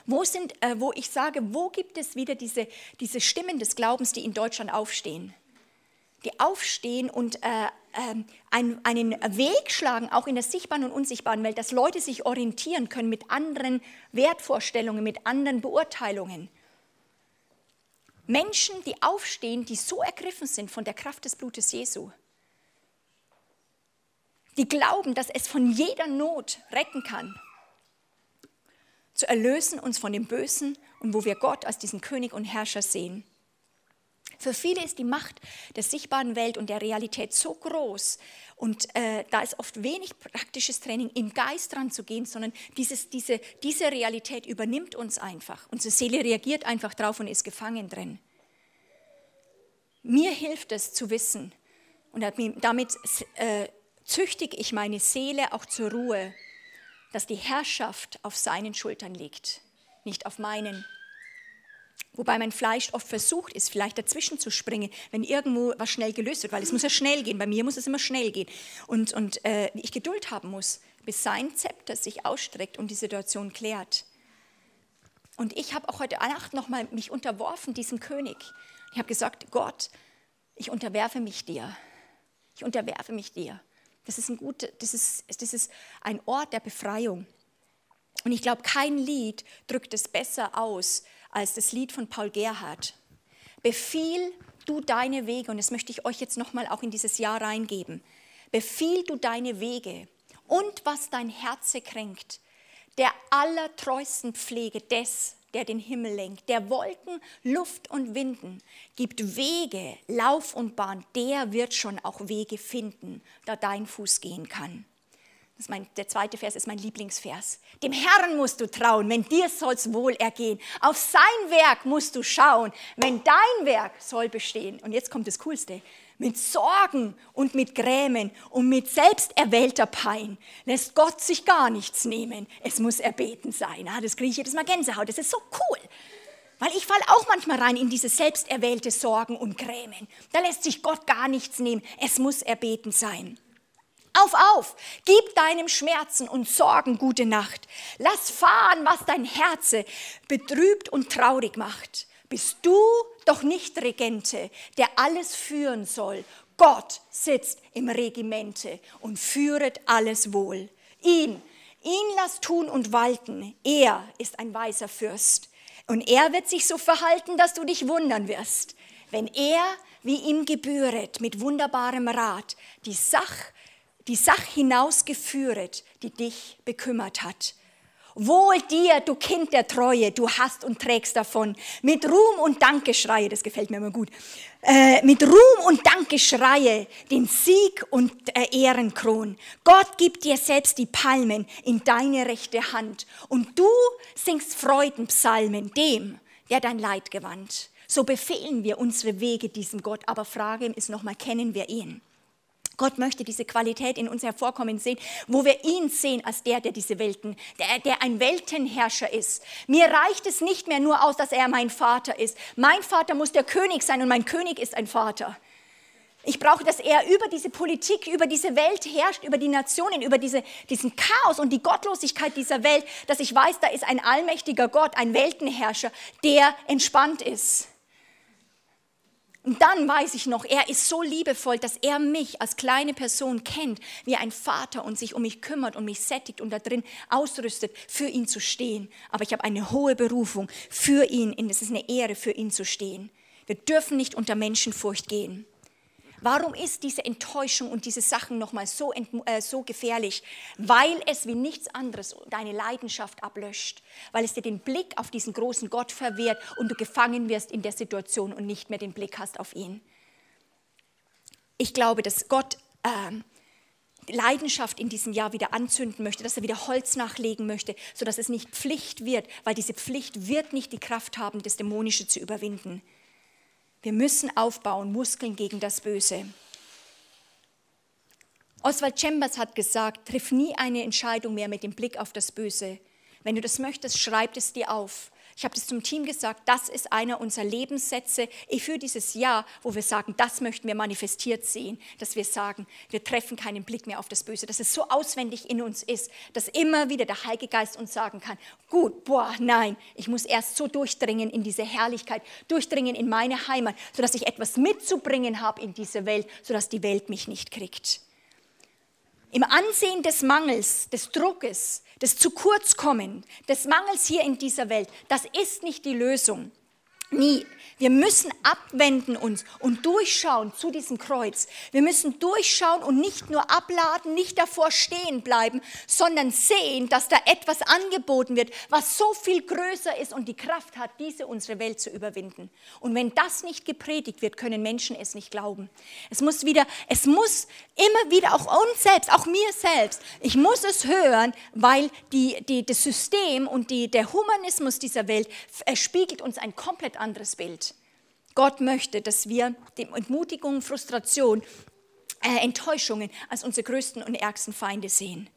Wo sind, äh, wo ich sage, wo gibt es wieder diese, diese Stimmen des Glaubens, die in Deutschland aufstehen? Die aufstehen und äh, ähm, einen, einen Weg schlagen, auch in der sichtbaren und unsichtbaren Welt, dass Leute sich orientieren können mit anderen Wertvorstellungen, mit anderen Beurteilungen. Menschen, die aufstehen, die so ergriffen sind von der Kraft des Blutes Jesu, die glauben, dass es von jeder Not retten kann, zu erlösen uns von dem Bösen und wo wir Gott als diesen König und Herrscher sehen. Für viele ist die Macht der sichtbaren Welt und der Realität so groß und äh, da ist oft wenig praktisches Training, im Geist dran zu gehen, sondern dieses, diese, diese Realität übernimmt uns einfach. Unsere Seele reagiert einfach drauf und ist gefangen drin. Mir hilft es zu wissen und damit äh, züchtige ich meine Seele auch zur Ruhe, dass die Herrschaft auf seinen Schultern liegt, nicht auf meinen. Wobei mein Fleisch oft versucht ist, vielleicht dazwischen zu springen, wenn irgendwo was schnell gelöst wird, weil es muss ja schnell gehen. Bei mir muss es immer schnell gehen. Und, und äh, ich Geduld haben muss, bis sein Zepter sich ausstreckt und die Situation klärt. Und ich habe auch heute Nacht nochmal mich unterworfen diesem König. Ich habe gesagt, Gott, ich unterwerfe mich dir. Ich unterwerfe mich dir. Das ist ein, gut, das ist, das ist ein Ort der Befreiung. Und ich glaube, kein Lied drückt es besser aus als das Lied von Paul Gerhardt. Befiehl du deine Wege, und das möchte ich euch jetzt nochmal auch in dieses Jahr reingeben. Befiehl du deine Wege und was dein Herze kränkt, der allertreuesten Pflege des, der den Himmel lenkt, der Wolken, Luft und Winden gibt Wege, Lauf und Bahn, der wird schon auch Wege finden, da dein Fuß gehen kann. Mein, der zweite Vers ist mein Lieblingsvers. Dem Herrn musst du trauen, wenn dir soll's wohl ergehen. Auf sein Werk musst du schauen, wenn dein Werk soll bestehen. Und jetzt kommt das Coolste. Mit Sorgen und mit Grämen und mit selbsterwählter Pein lässt Gott sich gar nichts nehmen. Es muss erbeten sein. Ah, das kriege ich jedes Mal Gänsehaut. Das ist so cool. Weil ich falle auch manchmal rein in diese selbsterwählte Sorgen und Grämen. Da lässt sich Gott gar nichts nehmen. Es muss erbeten sein. Auf, auf, gib deinem Schmerzen und Sorgen gute Nacht. Lass fahren, was dein Herze betrübt und traurig macht. Bist du doch nicht Regente, der alles führen soll. Gott sitzt im Regimente und führet alles wohl. Ihn, ihn lass tun und walten. Er ist ein weiser Fürst. Und er wird sich so verhalten, dass du dich wundern wirst, wenn er, wie ihm gebühret, mit wunderbarem Rat die Sach die Sache hinausgeführet, die dich bekümmert hat. Wohl dir, du Kind der Treue, du hast und trägst davon. Mit Ruhm und Dankgeschreie, das gefällt mir immer gut, äh, mit Ruhm und Dankgeschreie den Sieg und äh, Ehrenkron. Gott gibt dir selbst die Palmen in deine rechte Hand und du singst Freudenpsalmen dem, der dein Leid gewandt. So befehlen wir unsere Wege diesem Gott, aber Frage ist nochmal, kennen wir ihn? Gott möchte diese Qualität in uns hervorkommen sehen, wo wir ihn sehen als der, der diese Welten, der, der ein Weltenherrscher ist. Mir reicht es nicht mehr nur aus, dass er mein Vater ist. Mein Vater muss der König sein und mein König ist ein Vater. Ich brauche, dass er über diese Politik, über diese Welt herrscht, über die Nationen, über diese, diesen Chaos und die Gottlosigkeit dieser Welt, dass ich weiß, da ist ein allmächtiger Gott, ein Weltenherrscher, der entspannt ist. Und dann weiß ich noch, er ist so liebevoll, dass er mich als kleine Person kennt, wie ein Vater und sich um mich kümmert und mich sättigt und da drin ausrüstet, für ihn zu stehen. Aber ich habe eine hohe Berufung für ihn, es ist eine Ehre, für ihn zu stehen. Wir dürfen nicht unter Menschenfurcht gehen. Warum ist diese Enttäuschung und diese Sachen nochmal so, äh, so gefährlich? Weil es wie nichts anderes deine Leidenschaft ablöscht, weil es dir den Blick auf diesen großen Gott verwehrt und du gefangen wirst in der Situation und nicht mehr den Blick hast auf ihn. Ich glaube, dass Gott äh, Leidenschaft in diesem Jahr wieder anzünden möchte, dass er wieder Holz nachlegen möchte, sodass es nicht Pflicht wird, weil diese Pflicht wird nicht die Kraft haben, das Dämonische zu überwinden. Wir müssen aufbauen, Muskeln gegen das Böse. Oswald Chambers hat gesagt, triff nie eine Entscheidung mehr mit dem Blick auf das Böse. Wenn du das möchtest, schreib es dir auf. Ich habe das zum Team gesagt, das ist einer unserer Lebenssätze für dieses Jahr, wo wir sagen, das möchten wir manifestiert sehen, dass wir sagen, wir treffen keinen Blick mehr auf das Böse, dass es so auswendig in uns ist, dass immer wieder der Heilige Geist uns sagen kann, gut, boah, nein, ich muss erst so durchdringen in diese Herrlichkeit, durchdringen in meine Heimat, sodass ich etwas mitzubringen habe in diese Welt, sodass die Welt mich nicht kriegt. Im Ansehen des Mangels, des Druckes, des zu kurz kommen, des Mangels hier in dieser Welt, das ist nicht die Lösung. Nie. Wir müssen abwenden uns und durchschauen zu diesem Kreuz. Wir müssen durchschauen und nicht nur abladen, nicht davor stehen bleiben, sondern sehen, dass da etwas angeboten wird, was so viel größer ist und die Kraft hat, diese unsere Welt zu überwinden. Und wenn das nicht gepredigt wird, können Menschen es nicht glauben. Es muss wieder, es muss immer wieder auch uns selbst, auch mir selbst, ich muss es hören, weil die, die, das System und die, der Humanismus dieser Welt spiegelt uns ein komplett anderes Bild. Gott möchte, dass wir die Entmutigung, Frustration, äh, Enttäuschungen als unsere größten und ärgsten Feinde sehen.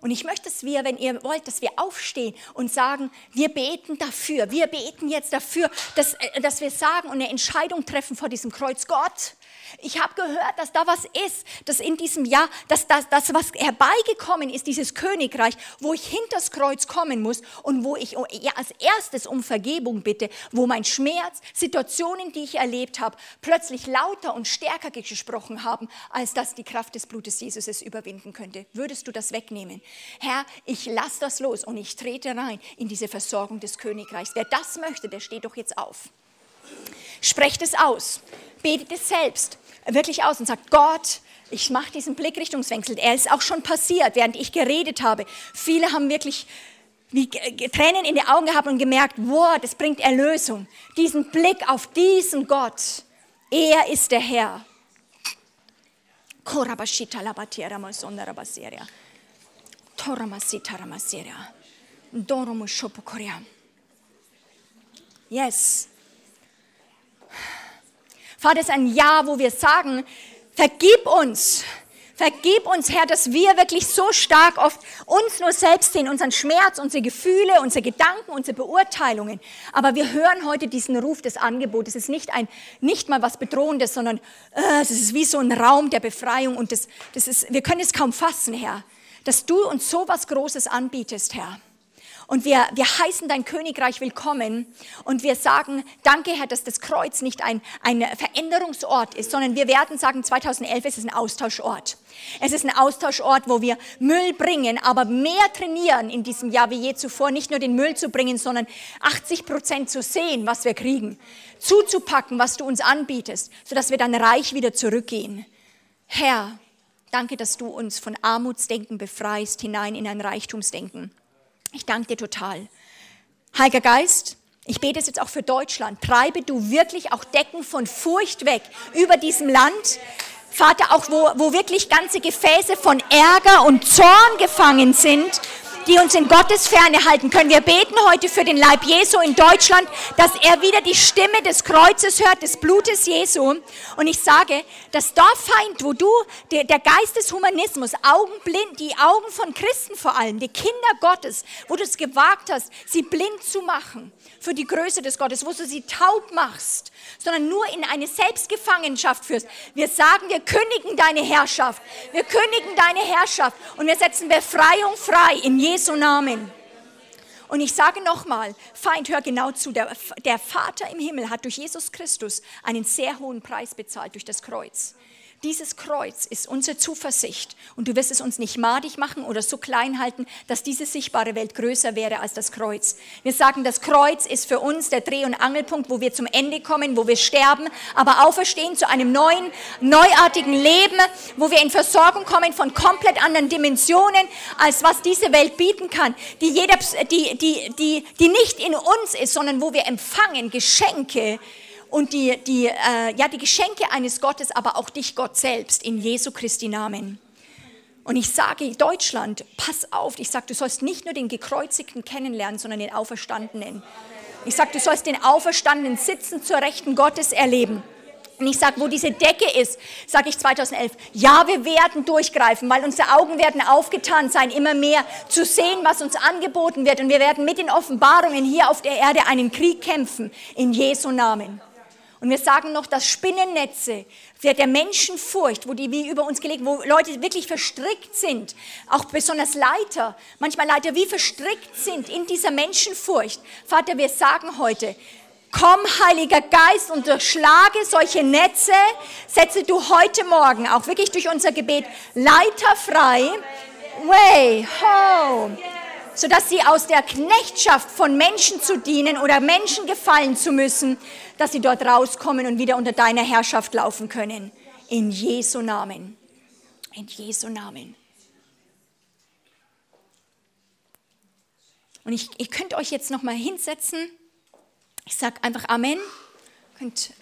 Und ich möchte, dass wir, wenn ihr wollt, dass wir aufstehen und sagen, wir beten dafür, wir beten jetzt dafür, dass, äh, dass wir sagen und eine Entscheidung treffen vor diesem Kreuz. Gott, ich habe gehört, dass da was ist, dass in diesem Jahr, dass das, das, was herbeigekommen ist, dieses Königreich, wo ich hinter das Kreuz kommen muss und wo ich ja, als erstes um Vergebung bitte, wo mein Schmerz, Situationen, die ich erlebt habe, plötzlich lauter und stärker gesprochen haben, als dass die Kraft des Blutes Jesus es überwinden könnte. Würdest du das wegnehmen? Herr, ich lasse das los und ich trete rein in diese Versorgung des Königreichs. Wer das möchte, der steht doch jetzt auf. Sprecht es aus, betet es selbst wirklich aus und sagt, Gott, ich mache diesen Blickrichtungswechsel. Er ist auch schon passiert, während ich geredet habe. Viele haben wirklich wie Tränen in die Augen gehabt und gemerkt, wow, das bringt Erlösung. Diesen Blick auf diesen Gott. Er ist der Herr. Yes. Vater, es ist ein Jahr, wo wir sagen, vergib uns. Vergib uns, Herr, dass wir wirklich so stark oft uns nur selbst sehen, unseren Schmerz, unsere Gefühle, unsere Gedanken, unsere Beurteilungen. Aber wir hören heute diesen Ruf des Angebotes. Es ist nicht, ein, nicht mal was Bedrohendes, sondern äh, es ist wie so ein Raum der Befreiung. Und das, das ist, wir können es kaum fassen, Herr, dass du uns so was Großes anbietest, Herr. Und wir, wir heißen dein Königreich willkommen und wir sagen, danke Herr, dass das Kreuz nicht ein, ein Veränderungsort ist, sondern wir werden sagen, 2011 ist es ein Austauschort. Es ist ein Austauschort, wo wir Müll bringen, aber mehr trainieren in diesem Jahr wie je zuvor, nicht nur den Müll zu bringen, sondern 80 Prozent zu sehen, was wir kriegen, zuzupacken, was du uns anbietest, sodass wir dann reich wieder zurückgehen. Herr, danke, dass du uns von Armutsdenken befreist hinein in ein Reichtumsdenken. Ich danke dir total. Heiliger Geist, ich bete es jetzt auch für Deutschland. Treibe du wirklich auch Decken von Furcht weg über diesem Land. Vater, auch wo, wo wirklich ganze Gefäße von Ärger und Zorn gefangen sind, die uns in Gottes Ferne halten können. Wir beten heute für den Leib Jesu in Deutschland, dass er wieder die Stimme des Kreuzes hört, des Blutes Jesu. Und ich sage, das Dorffeind, wo du, der, der Geist des Humanismus, Augenblind, die Augen von Christen vor allem, die Kinder Gottes, wo du es gewagt hast, sie blind zu machen für die Größe des Gottes, wo du sie taub machst, sondern nur in eine Selbstgefangenschaft führst. Wir sagen, wir kündigen deine Herrschaft. Wir kündigen deine Herrschaft und wir setzen Befreiung frei in Jesu Namen. Und ich sage nochmal, Feind, hör genau zu, der, der Vater im Himmel hat durch Jesus Christus einen sehr hohen Preis bezahlt durch das Kreuz. Dieses Kreuz ist unsere Zuversicht und du wirst es uns nicht madig machen oder so klein halten, dass diese sichtbare Welt größer wäre als das Kreuz. Wir sagen, das Kreuz ist für uns der Dreh- und Angelpunkt, wo wir zum Ende kommen, wo wir sterben, aber auferstehen zu einem neuen, neuartigen Leben, wo wir in Versorgung kommen von komplett anderen Dimensionen, als was diese Welt bieten kann, die, jeder, die, die, die, die nicht in uns ist, sondern wo wir empfangen Geschenke, und die, die, äh, ja, die Geschenke eines Gottes, aber auch dich, Gott selbst, in Jesu Christi Namen. Und ich sage, Deutschland, pass auf, ich sage, du sollst nicht nur den Gekreuzigten kennenlernen, sondern den Auferstandenen. Ich sage, du sollst den Auferstandenen sitzen zur Rechten Gottes erleben. Und ich sage, wo diese Decke ist, sage ich 2011, ja, wir werden durchgreifen, weil unsere Augen werden aufgetan sein, immer mehr zu sehen, was uns angeboten wird. Und wir werden mit den Offenbarungen hier auf der Erde einen Krieg kämpfen, in Jesu Namen. Und wir sagen noch, dass Spinnennetze der Menschenfurcht, wo die wie über uns gelegt, wo Leute wirklich verstrickt sind, auch besonders Leiter, manchmal Leiter wie verstrickt sind in dieser Menschenfurcht. Vater, wir sagen heute, komm, Heiliger Geist, und durchschlage solche Netze, setze du heute Morgen, auch wirklich durch unser Gebet, Leiter frei, way, home sodass sie aus der Knechtschaft von Menschen zu dienen oder Menschen gefallen zu müssen, dass sie dort rauskommen und wieder unter deiner Herrschaft laufen können. In Jesu Namen. In Jesu Namen. Und ich, ihr könnt euch jetzt nochmal hinsetzen. Ich sage einfach Amen. Ihr könnt